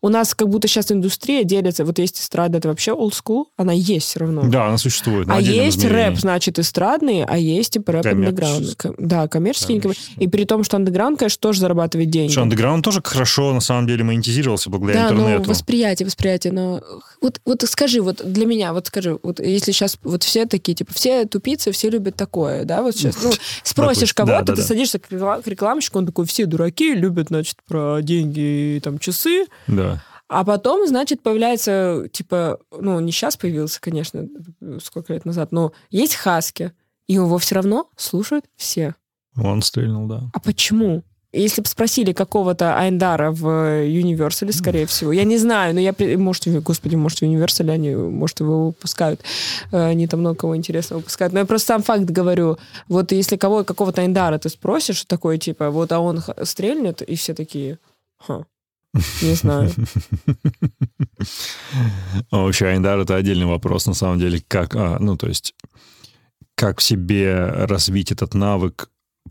У нас как будто сейчас индустрия делится. Вот есть эстрада, это вообще old school, она есть все равно. Да, она существует. А есть измерении. рэп, значит, эстрадный, а есть типа рэп андеграунд. Да, коммерческий. Коммерческий. И при том, что андеграунд, конечно, тоже зарабатывает деньги. Что, андеграунд тоже хорошо, на самом деле, монетизировался благодаря Да, ну интернету. восприятие, восприятие, но вот, вот скажи, вот для меня, вот скажи, вот если сейчас вот все такие, типа, все тупицы, все любят такое, да, вот сейчас, ну, спросишь да, кого-то, да, ты да. садишься к рекламщику, он такой, все дураки, любят, значит, про деньги и там часы, Да. А потом, значит, появляется, типа, ну, не сейчас появился, конечно, сколько лет назад, но есть Хаски, и его все равно слушают все. Он стрельнул, да. А почему? Если бы спросили какого-то Айндара в Universal, скорее всего, я не знаю, но я, может, господи, может, в Universal они, может, его выпускают, э, они там много кого интересного выпускают, но я просто сам факт говорю, вот если кого, какого-то Айндара ты спросишь, такой, типа, вот, а он стрельнет, и все такие, ха. Не знаю. Вообще, Айндар — это отдельный вопрос, на самом деле. Как, а, ну, то есть, как в себе развить этот навык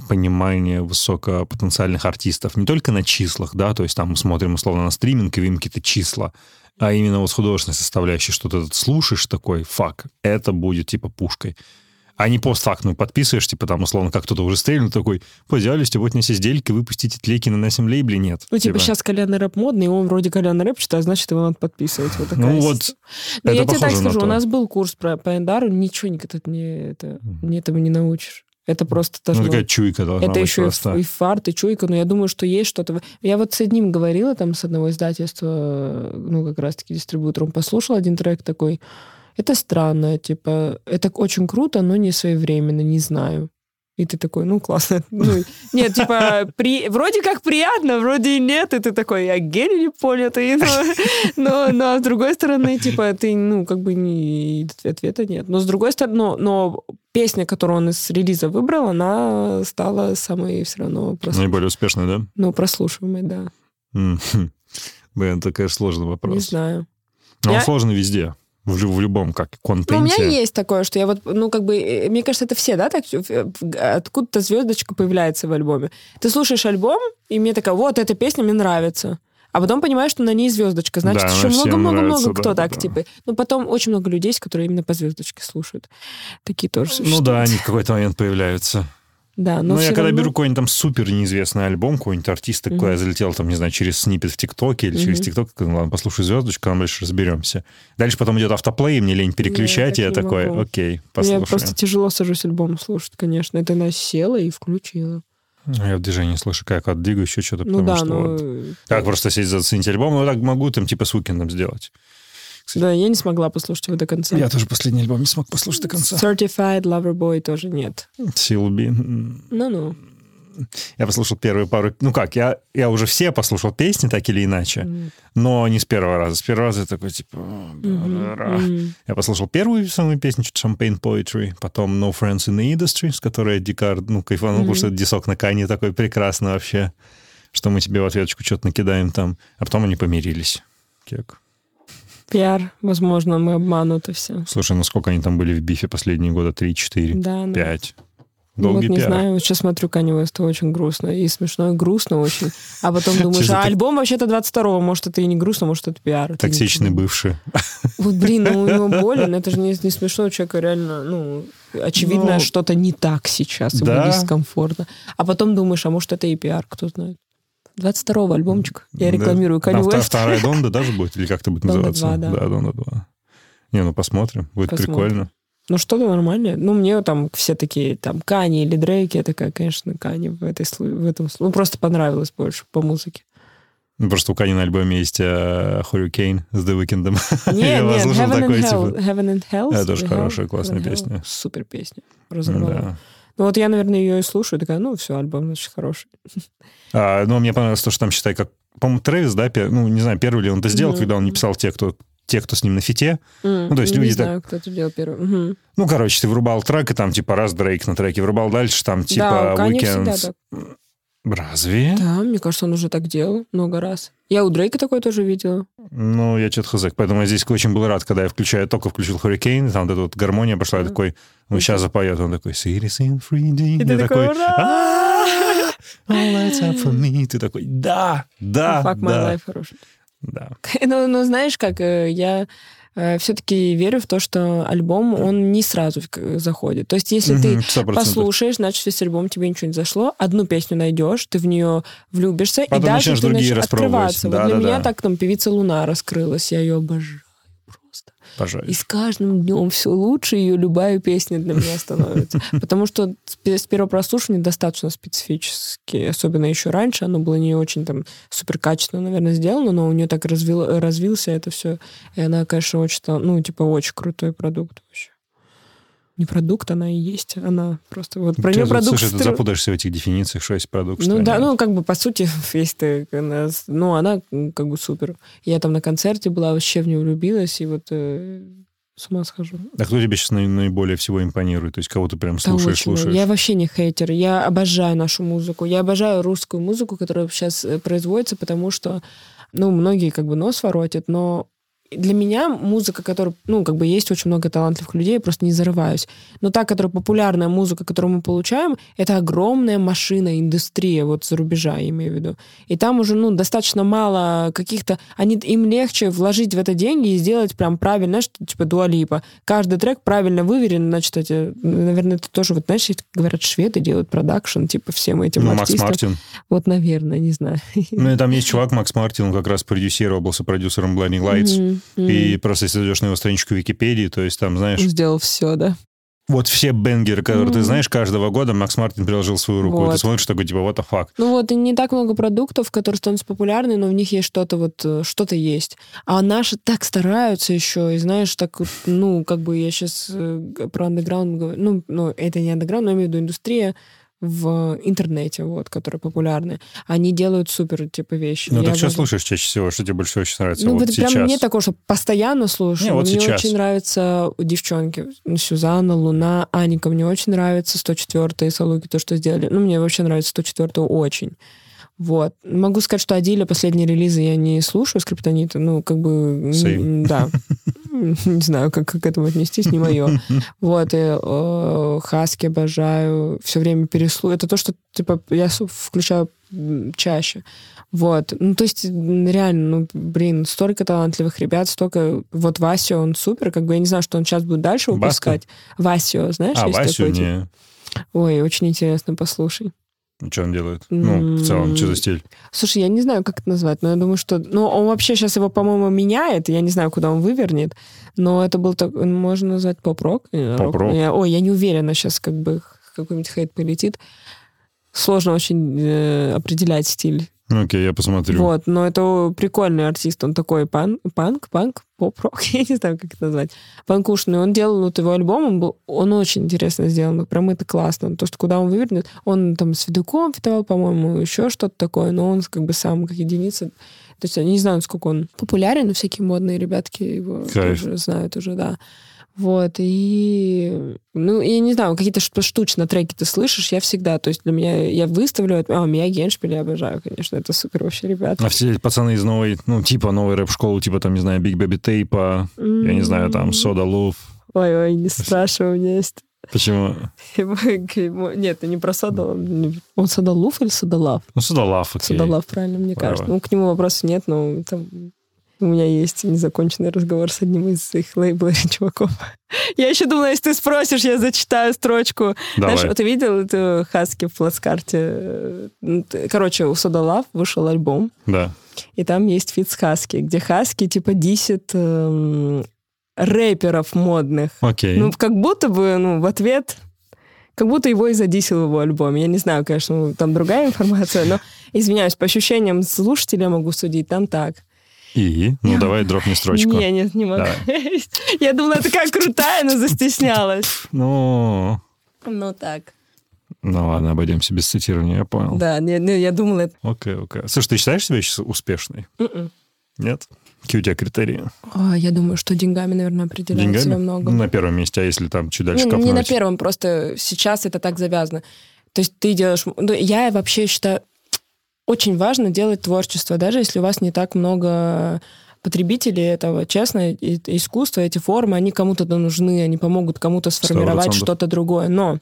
понимания высокопотенциальных артистов. Не только на числах, да, то есть там мы смотрим условно на стриминг и видим какие-то числа, а именно вот с художественной составляющей, что ты слушаешь такой, фак, это будет типа пушкой а не постфактум подписываешь, типа там, условно, как кто-то уже стрельнул, такой, по идеале, вот не издельки, выпустите тлейки на нашем лейбле, нет. Ну, типа, типа, сейчас кальянный рэп модный, и он вроде кальянный рэп читает, значит, его надо подписывать. Вот такая ну, вот, Но я тебе так скажу, у нас был курс про по Эндару, ничего никогда не, это, не этому не научишь. Это просто должно... Ну, такая чуйка должна Это быть еще просто. и фарт, и чуйка, но я думаю, что есть что-то... Я вот с одним говорила, там, с одного издательства, ну, как раз-таки дистрибьютором, послушал один трек такой, это странно, типа, это очень круто, но не своевременно, не знаю. И ты такой, ну, классно. Ну, нет, типа, при... вроде как приятно, вроде и нет. И ты такой, я гений не понятый. Но, но, но с другой стороны, типа, ты, ну, как бы не... ответа нет. Но с другой стороны, но, но песня, которую он из релиза выбрал, она стала самой все равно... Прослуш... Наиболее успешной, да? Ну, прослушиваемой, да. Блин, конечно, сложный вопрос. Не знаю. Но он сложный везде в, в любом как контенте. Ну, у меня есть такое, что я вот, ну, как бы, э, мне кажется, это все, да, так, откуда-то звездочка появляется в альбоме. Ты слушаешь альбом, и мне такая, вот, эта песня мне нравится. А потом понимаешь, что на ней звездочка. Значит, да, еще много-много-много кто да, так, да. типа. Ну, потом очень много людей, которые именно по звездочке слушают. Такие тоже существуют. Ну да, они в какой-то момент появляются. Да, но ну, я когда равно... беру какой-нибудь там супер неизвестный альбом, какой-нибудь артист, mm-hmm. куда я залетел, там, не знаю, через снипет в ТикТоке или mm-hmm. через ТикТок, ну, ладно, послушаю звездочку, там дальше разберемся. Дальше потом идет автоплей, и мне лень переключать, и я такой, могу. окей, послушаю. Я просто тяжело сажусь альбом слушать, конечно. Это она села и включила. Ну, я в движении слышу, как отдвигаю еще что-то, ну, потому да, что ну... вот... Так просто сесть заценить альбом, ну так могу там типа с Уикендом сделать. Да, я не смогла послушать его до конца. Я тоже последний альбом не смог послушать до конца. Certified Lover Boy тоже нет. Силби. Ну-ну. Я послушал первые пару... Ну как, я, я уже все послушал песни, так или иначе, mm. но не с первого раза. С первого раза я такой, типа... Mm-hmm. Mm-hmm. Я послушал первую самую песню, что-то Champagne Poetry, потом No Friends in the Industry, с которой Дикар, ну, кайфанул, mm-hmm. потому что дисок на Кане такой прекрасный вообще, что мы тебе в ответочку что-то накидаем там. А потом они помирились. Кек. Пиар, возможно, мы обмануты все. Слушай, ну сколько они там были в бифе последние года? Три, четыре, да, пять? Ну, вот не пиар. знаю, вот сейчас смотрю Kanye West, очень грустно. И смешно, и грустно очень. А потом думаешь, а альбом вообще-то 22-го, может, это и не грустно, может, это пиар. Токсичный бывший. Вот, блин, ну у него болен, это же не, не смешно, у человека реально, ну, очевидно, Но... что-то не так сейчас, ему дискомфортно. А потом думаешь, а может, это и пиар, кто знает. 22-го альбомчик. Я рекламирую Kanye West. Вторая Донда даже будет? Или как это будет называться? 2, да. да, Донда 2. Не, ну посмотрим. Будет посмотрим. прикольно. Ну, что-то нормальное. Ну, мне там все такие, там, Кани или Дрейки, я такая, конечно, Кани в, этой, в этом... Ну, просто понравилось больше по музыке. Ну, просто у Кани на альбоме есть uh, Hurricane с The Weeknd. Нет, нет, Heaven and, Hell. Типа... Heaven and Hell. Это тоже хорошая, классная песня. Супер песня. Разорвала. Да. Ну, вот я, наверное, ее и слушаю, такая, ну, все, альбом, значит, хороший. А, ну, мне понравилось то, что там, считай, как, по-моему, Трэвис, да, ну, не знаю, первый ли он это сделал, mm-hmm. когда он не писал те, кто те, кто с ним на фите. Mm, ну, то есть не люди знаю, так... кто это делал первый. Угу. Ну, короче, ты врубал трек, и там, типа, раз Дрейк на треке, врубал дальше, там, типа, да, Weekend... Разве? Да, мне кажется, он уже так делал много раз. Я у Дрейка такое тоже видела. Ну, я что-то хз. Поэтому я здесь очень был рад, когда я включаю, только включил Hurricane, там вот эта вот гармония пошла, я такой, ну, сейчас запоет. Он такой, Citizen 3D. И ты такой, «А, all that's up for me. Ты такой, да, да, Fuck my life хороший. Да. Ну, ну, знаешь, как э, я все-таки верю в то, что альбом, он не сразу заходит. То есть, если ты 100%. послушаешь, значит, весь альбом тебе ничего не зашло, одну песню найдешь, ты в нее влюбишься, Потом и дальше ты начнешь открываться. Да, вот для да. меня так там певица Луна раскрылась, я ее обожаю. Пожалуйста. И с каждым днем все лучше, ее любая песня для меня становится. Потому что с первого прослушивания достаточно специфически, особенно еще раньше, оно было не очень там супер качественно, наверное, сделано, но у нее так развил, развился это все. И она, конечно, очень, ну, типа, очень крутой продукт вообще не продукт, она и есть. Она просто вот про нее продукт... Слушай, ты запутаешься в этих дефинициях, что есть продукт, Ну да, ну как бы по сути, есть она, ну она как бы супер. Я там на концерте была, вообще в нее влюбилась, и вот э, с ума схожу. А кто тебе сейчас наиболее всего импонирует? То есть кого ты прям слушаешь, да, слушаешь? Я вообще не хейтер. Я обожаю нашу музыку. Я обожаю русскую музыку, которая сейчас э, производится, потому что Ну, многие как бы нос воротят, но для меня музыка, которая, ну, как бы есть очень много талантливых людей, я просто не зарываюсь. Но та, которая популярная музыка, которую мы получаем, это огромная машина, индустрия, вот за рубежа, я имею в виду. И там уже, ну, достаточно мало каких-то... Они, им легче вложить в это деньги и сделать прям правильно, что, типа, дуалипа. Каждый трек правильно выверен, значит, эти, наверное, это тоже, вот, знаешь, говорят, шведы делают продакшн, типа, всем этим ну, артистам. Макс Мартин. Вот, наверное, не знаю. Ну, и там есть чувак, Макс Мартин, он как раз продюсировал, был сопродюсером Blinding Lights. Mm-hmm. И просто если зайдешь на его страничку Википедии, то есть там, знаешь... Сделал все, да? Вот все бенгеры, которые mm-hmm. ты знаешь, каждого года Макс Мартин приложил свою руку. Вот. И ты смотришь такой, типа, what the fuck. Ну вот, и не так много продуктов, которые становятся популярны, но в них есть что-то вот, э, что-то есть. А наши так стараются еще, и знаешь, так, ну, как бы я сейчас э, про андеграунд говорю, ну, ну, это не андеграунд, но я имею в виду индустрия, в интернете, вот, которые популярны, они делают супер, типа, вещи. Ну, так что слушаешь чаще всего? Что тебе больше всего очень нравится? Ну, вот, вот сейчас. прям мне такое, что постоянно слушаю. Не, вот мне сейчас. очень нравятся девчонки. Сюзанна, Луна, Аника. Мне очень нравится 104 Салуки, то, что сделали. Ну, мне вообще нравится 104 очень. Вот. Могу сказать, что Адиля последние релизы я не слушаю, Скриптонита, ну, как бы... Same. Да. Не знаю, как, как к этому отнестись, не мое. Вот, и э, Хаски обожаю, все время переслушиваю. Это то, что, типа, я включаю чаще. Вот. Ну, то есть, реально, ну, блин, столько талантливых ребят, столько... Вот Васю, он супер, как бы я не знаю, что он сейчас будет дальше выпускать. Васю, знаешь, а, такой, не... Ой, очень интересно, послушай. Что он делает? Ну, в целом, что за стиль? Слушай, я не знаю, как это назвать, но я думаю, что... Ну, он вообще сейчас его, по-моему, меняет, я не знаю, куда он вывернет, но это был так... Можно назвать поп-рок? Поп-рок? Я, ой, я не уверена, сейчас как бы какой-нибудь хейт полетит. Сложно очень э, определять стиль. Окей, я посмотрю. Вот, но это прикольный артист, он такой пан, панк, панк, поп-рок, я не знаю, как это назвать. Панкушный. Он делал вот его альбом, он, был, он очень интересно сделан, прям это классно. То, что куда он вывернет, он там с Федуком фитовал, по-моему, еще что-то такое, но он как бы сам как единица. То есть я не знаю, насколько он популярен, но всякие модные ребятки его Кайф. тоже знают уже, да. Вот, и, ну, я не знаю, какие-то штучно треки ты слышишь, я всегда, то есть для меня, я выставлю, а, меня Геншпиль я обожаю, конечно, это супер вообще ребята. А все эти пацаны из новой, ну, типа новой рэп-школы, типа там, не знаю, Big Baby Tape, mm-hmm. я не знаю, там, Soda Love. Ой-ой, не спрашивай, у меня есть... Почему? Нет, не про Сода. Он Содолуф или Содолав? Ну, Содолав, окей. Содолав, правильно, мне кажется. Ну, к нему вопросов нет, но там у меня есть незаконченный разговор с одним из их лейблов чуваков. Я еще думала, если ты спросишь, я зачитаю строчку. Давай. Знаешь, ты видел эту Хаски в плацкарте? Короче, у Soda Luv вышел альбом. Да. И там есть фит с Хаски, где Хаски типа диссит эм, рэперов модных. Окей. Ну, как будто бы, ну, в ответ как будто его и задисил его альбоме. Я не знаю, конечно, там другая информация, но, извиняюсь, по ощущениям слушателя могу судить, там так. И? Ну, давай дропни строчку. Не, нет, не могу. Я думала, такая крутая, но застеснялась. Ну... Ну, так. Ну ладно, обойдемся без цитирования, я понял. Да, не, не, я думала... Это... Окей, окей. Слушай, ты считаешь себя сейчас успешной? Mm-mm. Нет? Какие у тебя критерии? А, я думаю, что деньгами, наверное, определяется Деньгами? многом. Ну, на первом месте, а если там чуть дальше не, копнуть? не на первом, просто сейчас это так завязано. То есть ты делаешь... Ну, я вообще считаю, очень важно делать творчество, даже если у вас не так много потребителей этого. Честно, искусство, эти формы, они кому-то нужны, они помогут кому-то сформировать 100%. что-то другое. Но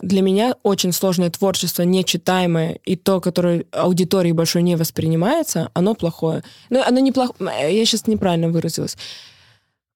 для меня очень сложное творчество, нечитаемое, и то, которое аудиторией большой не воспринимается, оно плохое. Ну, оно неплохое. Я сейчас неправильно выразилась.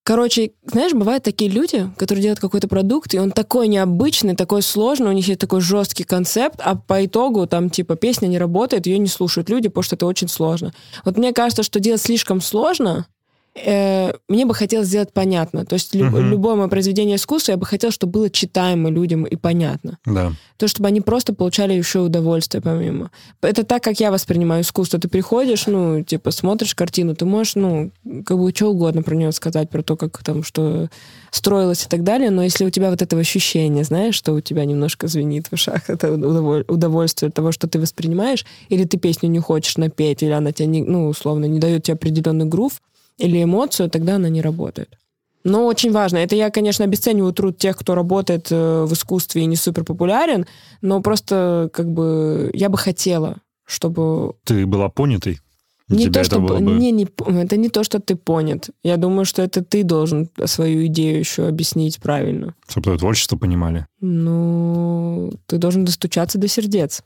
Короче, знаешь, бывают такие люди, которые делают какой-то продукт, и он такой необычный, такой сложный, у них есть такой жесткий концепт, а по итогу там типа песня не работает, ее не слушают люди, потому что это очень сложно. Вот мне кажется, что делать слишком сложно, э, мне бы хотелось сделать понятно. То есть люб, Мгм. любое мое произведение искусства я бы хотела, чтобы было читаемо людям и понятно. Да. То, чтобы они просто получали еще удовольствие помимо. Это так, как я воспринимаю искусство. Ты приходишь, ну, типа, смотришь картину, ты можешь, ну, как бы что угодно про нее сказать, про то, как там, что строилось и так далее, но если у тебя вот этого ощущения, знаешь, что у тебя немножко звенит в ушах, это удоволь- удовольствие от того, что ты воспринимаешь, или ты песню не хочешь напеть, или она тебе, не, ну, условно, не дает тебе определенный грув или эмоцию, тогда она не работает. Но очень важно. Это я, конечно, обесцениваю труд тех, кто работает э, в искусстве и не супер популярен, но просто как бы я бы хотела, чтобы... Ты была понятой Не Тебя то, что бы- не, не, это не то, что ты понят. Я думаю, что это ты должен свою идею еще объяснить правильно. Чтобы твое творчество понимали. Ну, ты должен достучаться до сердец.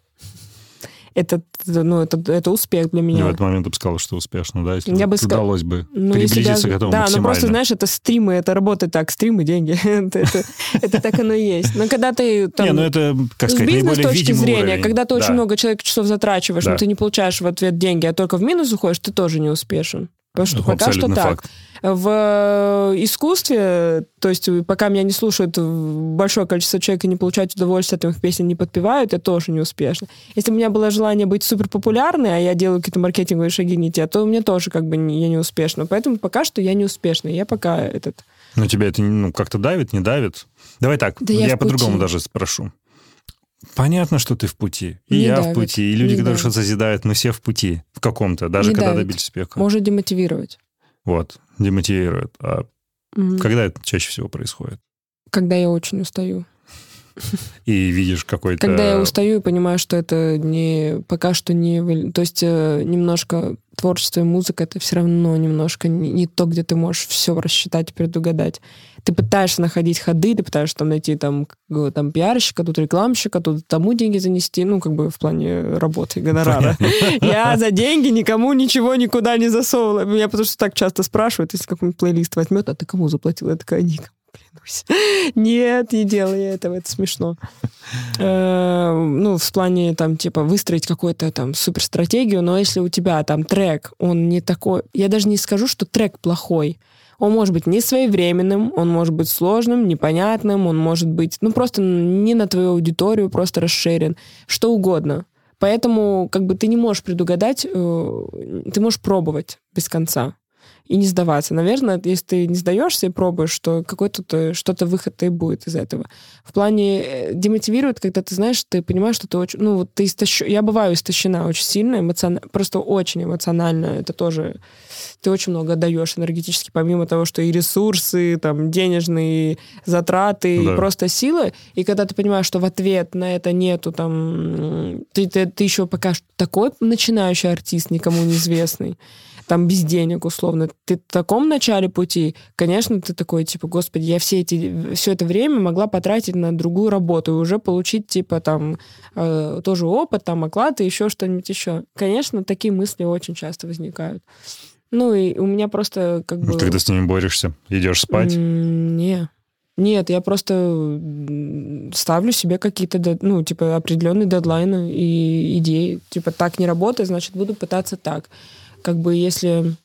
Это, ну, это, это успех для И в меня. этот момент ты бы сказал, что успешно, да? Если Я бы вот ска- удалось бы Ну, приблизиться даже- к этому Да, ну просто, знаешь, это стримы, это работает так, стримы, деньги. это, так оно и есть. Но когда ты там... Не, ну это, как с сказать, бизнес точки зрения, когда ты очень много человек часов затрачиваешь, но ты не получаешь в ответ деньги, а только в минус уходишь, ты тоже не успешен. Потому что Ну, пока что так. факт. В э, искусстве, то есть э, пока меня не слушают э, большое количество человек и не получают удовольствие от моих песен, не подпевают, я тоже не успешна. Если у меня было желание быть супер популярной, а я делаю какие-то маркетинговые шаги не те, то у меня тоже как бы не- я не успешна. Поэтому пока что я не успешна. Я пока этот... Но тебя это ну, как-то давит, не давит? Давай так, Да я я по-другому даже спрошу. Понятно, что ты в пути. И Не я давит, в пути, и люди, которые давит. что-то созидают, мы все в пути. В каком-то, даже Не когда давит. добились успеха. Может демотивировать. Вот, демотивирует. А Мгм. когда это чаще всего происходит? Когда я очень устаю. И видишь какой-то... Когда я устаю и понимаю, что это не пока что не... То есть э, немножко творчество и музыка это все равно немножко не, не то, где ты можешь все рассчитать и предугадать. Ты пытаешься находить ходы, ты пытаешься там найти там, там пиарщика, тут рекламщика, тут тому деньги занести, ну, как бы в плане работы, гонорара. Я за деньги никому ничего никуда не засовывала. Меня потому что так часто спрашивают, если какой-нибудь плейлист возьмет, а ты кому заплатила? Я такая, никому, клянусь. Нет, не делай этого, это смешно. Э, Ну, в плане, там, типа, выстроить какую-то там суперстратегию, но если у тебя там трек, он не такой... Я даже не скажу, что трек плохой. Он может быть не своевременным, он может быть сложным, непонятным, он может быть, ну, просто не на твою аудиторию, просто расширен, что угодно. Поэтому, как бы, ты не можешь предугадать, э, ты можешь пробовать без конца и не сдаваться. Наверное, если ты не сдаешься и пробуешь, что какой-то то- что-то выход-то и будет из этого. В плане э, демотивирует, когда ты знаешь, ты понимаешь, что ты очень... Ну, вот ты истощ... Я бываю истощена очень сильно, эмоционально, просто очень эмоционально. Это тоже... Ты очень много отдаешь энергетически, помимо того, что и ресурсы, там, денежные затраты, Да. и просто силы. И когда ты понимаешь, что в ответ на это нету там... Ты, ты, ты еще пока что такой начинающий артист, никому неизвестный там без денег условно. Ты в таком начале пути, конечно, ты такой, типа, господи, я все эти, все это время могла потратить на другую работу и уже получить, типа, там, э, тоже опыт, там, оклад и еще что-нибудь еще. Конечно, такие мысли очень часто возникают. Ну, и у меня просто как бы... Ты когда с ними борешься, идешь спать. Не. Нет, я просто ставлю себе какие-то, ну, типа, определенные дедлайны и идеи. Типа, так не работает, значит, буду пытаться так. Как бы, если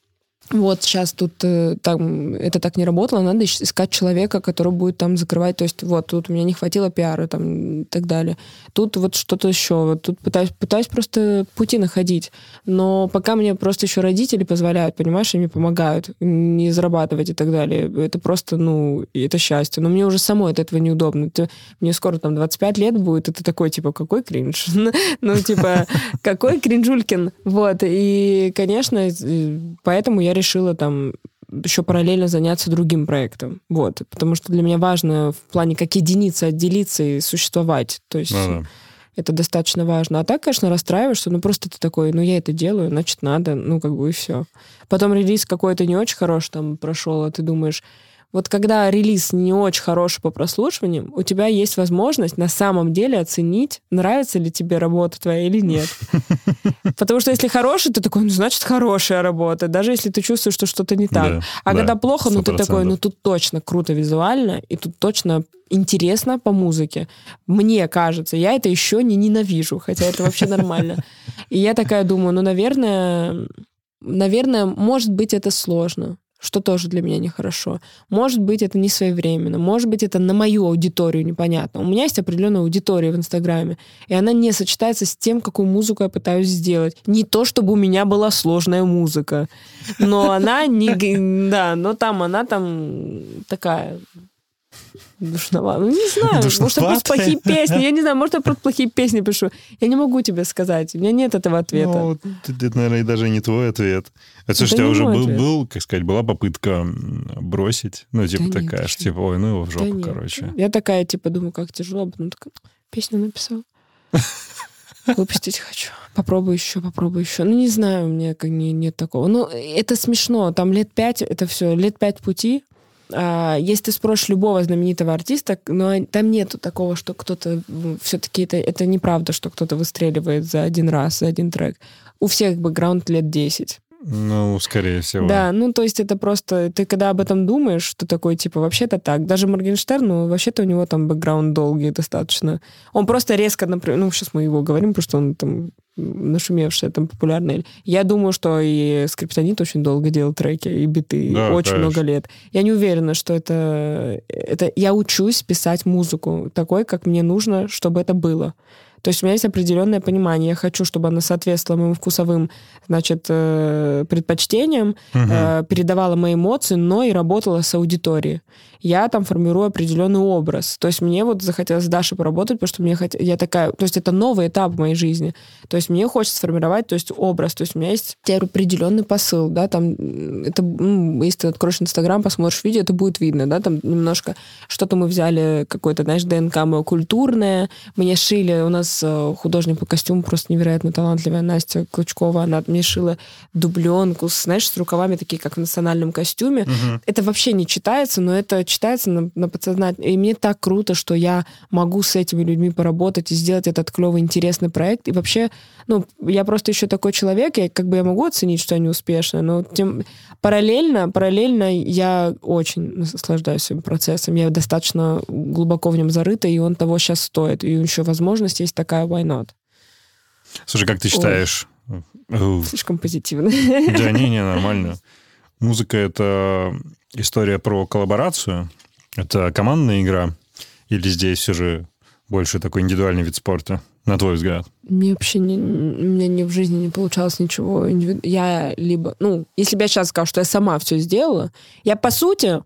вот сейчас тут э, там это так не работало, надо искать человека, который будет там закрывать. То есть вот тут у меня не хватило пиара там и так далее. Тут вот что-то еще. Вот тут пытаюсь, пытаюсь просто пути находить. Но пока мне просто еще родители позволяют, понимаешь, и мне помогают не зарабатывать и так далее. Это просто, ну, это счастье. Но мне уже самой от этого неудобно. Ты- мне скоро там 25 лет будет, и ты такой, типа, какой кринж? Ну, типа, какой кринжулькин? Вот. И, конечно, поэтому я решила там еще параллельно заняться другим проектом. Вот. Потому что для меня важно в плане как единица отделиться и существовать. То есть Ну да. это достаточно важно. А так, конечно, расстраиваешься, ну просто ты такой, ну я это делаю, значит надо, ну как бы и все. Потом релиз какой-то не очень хороший там прошел, а ты думаешь, вот когда релиз не очень хороший по прослушиваниям, у тебя есть возможность на самом деле оценить, нравится ли тебе работа твоя или нет. Потому что если хороший, ты такой, ну, значит, хорошая работа, даже если ты чувствуешь, что что-то не так. Да, а да, когда плохо, ну, ты 100%. такой, ну, тут точно круто визуально, и тут точно интересно по музыке. Мне кажется, я это еще не ненавижу, хотя это вообще нормально. И я такая думаю, ну, наверное, наверное, может быть, это сложно что тоже для меня нехорошо. Может быть, это не своевременно, может быть, это на мою аудиторию непонятно. У меня есть определенная аудитория в Инстаграме, и она не сочетается с тем, какую музыку я пытаюсь сделать. Не то, чтобы у меня была сложная музыка, но она не... Да, но там она там такая душноватая. Ну, не знаю, может, я просто плохие песни. Я не знаю, может, я просто плохие песни пишу. Я не могу тебе сказать. У меня нет этого ответа. Ну, это, наверное, даже не твой ответ. Это, слушай, у тебя уже был, ответ. был, как сказать, была попытка бросить. Ну, типа Да нет, такая, ты что типа, ой, ну его в Да жопу, нет. короче. Я такая, типа, думаю, как тяжело, а потом такая, песню написал. Выпустить хочу. Попробую еще, попробую еще. Ну, не знаю, у меня как не, нет такого. Ну, это смешно. Там лет пять, это все, лет пять пути. А, если ты спросишь любого знаменитого артиста, но там нету такого, что кто-то... Все-таки это, это неправда, что кто-то выстреливает за один раз, за один трек. У всех бэкграунд лет 10. Ну, скорее всего. Да, ну, то есть это просто... Ты когда об этом думаешь, что такое, типа, вообще-то так. Даже Моргенштерн, ну, вообще-то у него там бэкграунд долгий достаточно. Он просто резко, например... Ну, сейчас мы его говорим, потому что он там нашумевшая, там, популярная. Я думаю, что и Скриптонит очень долго делал треки и биты, да, очень конечно. много лет. Я не уверена, что это... это... Я учусь писать музыку такой, как мне нужно, чтобы это было. То есть у меня есть определенное понимание. Я хочу, чтобы она соответствовала моим вкусовым, значит, э, предпочтениям, угу. э, передавала мои эмоции, но и работала с аудиторией. Я там формирую определенный образ. То есть мне вот захотелось с Дашей поработать, потому что мне хот... я такая... То есть это новый этап в моей жизни. То есть мне хочется сформировать то есть, образ. То есть у меня есть определенный посыл, да, там это, ну, если ты откроешь Инстаграм, посмотришь видео, это будет видно, да, там немножко что-то мы взяли, какое-то, знаешь, ДНК мое культурное, мне шили, у нас э, художник по костюму просто невероятно талантливая Настя Клычкова. Она мне шила дубленку, знаешь, с рукавами такие, как в национальном костюме. Угу. Это вообще не читается, но это читается на, на подсознательном. И мне так круто, что я могу с этими людьми поработать и сделать этот клевый, интересный проект. И вообще, ну, я просто еще такой человек, я как бы я могу оценить, что они успешны, но тем параллельно, параллельно я очень наслаждаюсь своим процессом. Я достаточно глубоко в нем зарыта, и он того сейчас стоит. И еще возможность есть такая, why not? Слушай, как ты считаешь? Ой, слишком позитивно. Да не, не, нормально. Музыка — это история про коллаборацию? Это командная игра? Или здесь все же больше такой индивидуальный вид спорта, на твой взгляд? Мне вообще не, у меня ни в жизни не получалось ничего. Я либо... Ну, если бы я сейчас сказала, что я сама все сделала, я, по сути,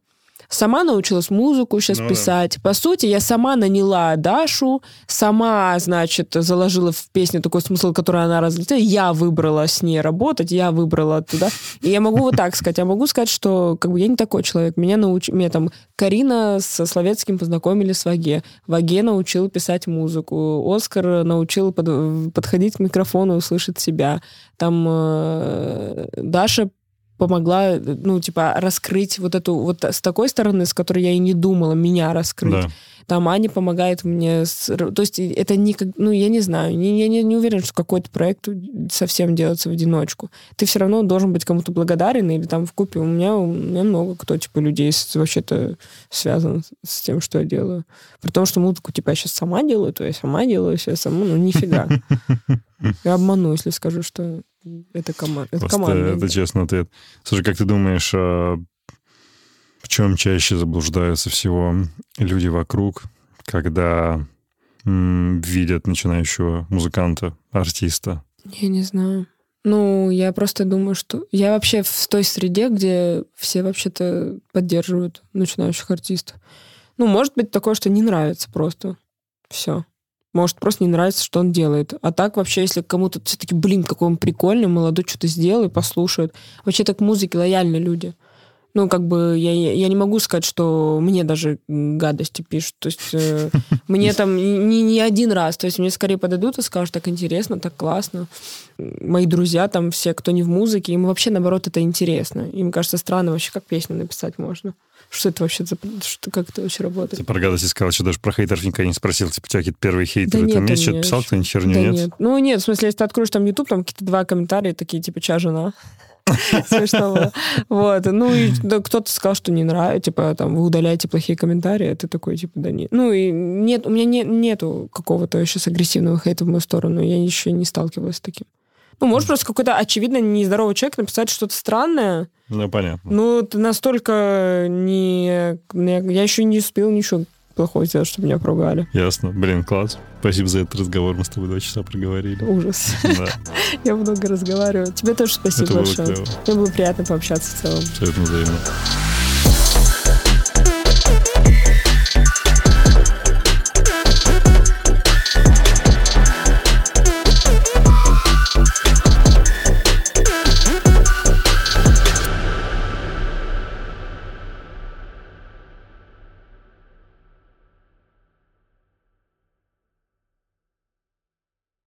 Сама научилась музыку сейчас ну, писать. Да. По сути, я сама наняла Дашу, сама, значит, заложила в песню такой смысл, который она разлетела. Я выбрала с ней работать, я выбрала туда. И я могу вот так сказать. Я могу сказать, что как бы я не такой человек. Меня науч... Меня там Карина со Словецким познакомили с Ваге. Ваге научил писать музыку. Оскар научил под... подходить к микрофону и услышать себя. Там э... Даша помогла, ну, типа, раскрыть вот эту, вот с такой стороны, с которой я и не думала, меня раскрыть. Да. Там Аня помогает мне, с, то есть это не, ну, я не знаю, не, я не, не уверен, что какой-то проект совсем делается в одиночку. Ты все равно должен быть кому-то благодарен или там в купе. У меня, у меня много кто, типа, людей вообще-то связан с тем, что я делаю. При том, что музыку, типа, я сейчас сама делаю, то я сама делаю, я сама, ну, нифига. Я обману, если скажу, что это, кома... это команда. Это честный ответ. Слушай, как ты думаешь, а в чем чаще заблуждаются всего люди вокруг, когда м, видят начинающего музыканта, артиста? Я не знаю. Ну, я просто думаю, что я вообще в той среде, где все вообще-то поддерживают начинающих артистов. Ну, может быть такое, что не нравится просто. Все. Может, просто не нравится, что он делает. А так вообще, если кому-то все-таки, блин, какой он прикольный, молодой, что-то сделал и послушает. Вообще так к музыке лояльны люди. Ну, как бы я, я не могу сказать, что мне даже гадости пишут. То есть э, мне там не, не один раз. То есть мне скорее подойдут и скажут, так интересно, так классно. Мои друзья там все, кто не в музыке, им вообще, наоборот, это интересно. Им кажется странно вообще, как песню написать можно. Что это вообще за... Что, как это вообще работает? Ты про гадости сказал, что даже про хейтеров никогда не спросил. Типа, тебя какие-то первые хейтеры да там есть? Что-то писал кто-нибудь херню, да нет? нет? Ну, нет, в смысле, если ты откроешь там YouTube, там какие-то два комментария такие, типа, чья жена? Смешно было. Вот. Ну, и кто-то сказал, что не нравится, типа, там, вы удаляете плохие комментарии, а ты такой, типа, да нет. Ну, и нет, у меня не, нету какого-то сейчас агрессивного хейта в мою сторону, я еще не сталкивалась с таким. Ну, может, просто какой-то, очевидно, нездоровый человек написать что-то странное. Ну, понятно. Ну, ты настолько не... Я еще не успел ничего плохого сделать, чтобы меня поругали. Ясно. Блин, класс. Спасибо за этот разговор. Мы с тобой два часа проговорили. Ужас. Да. Я много разговариваю. Тебе тоже спасибо большое. Мне было приятно пообщаться в целом. Абсолютно взаимно.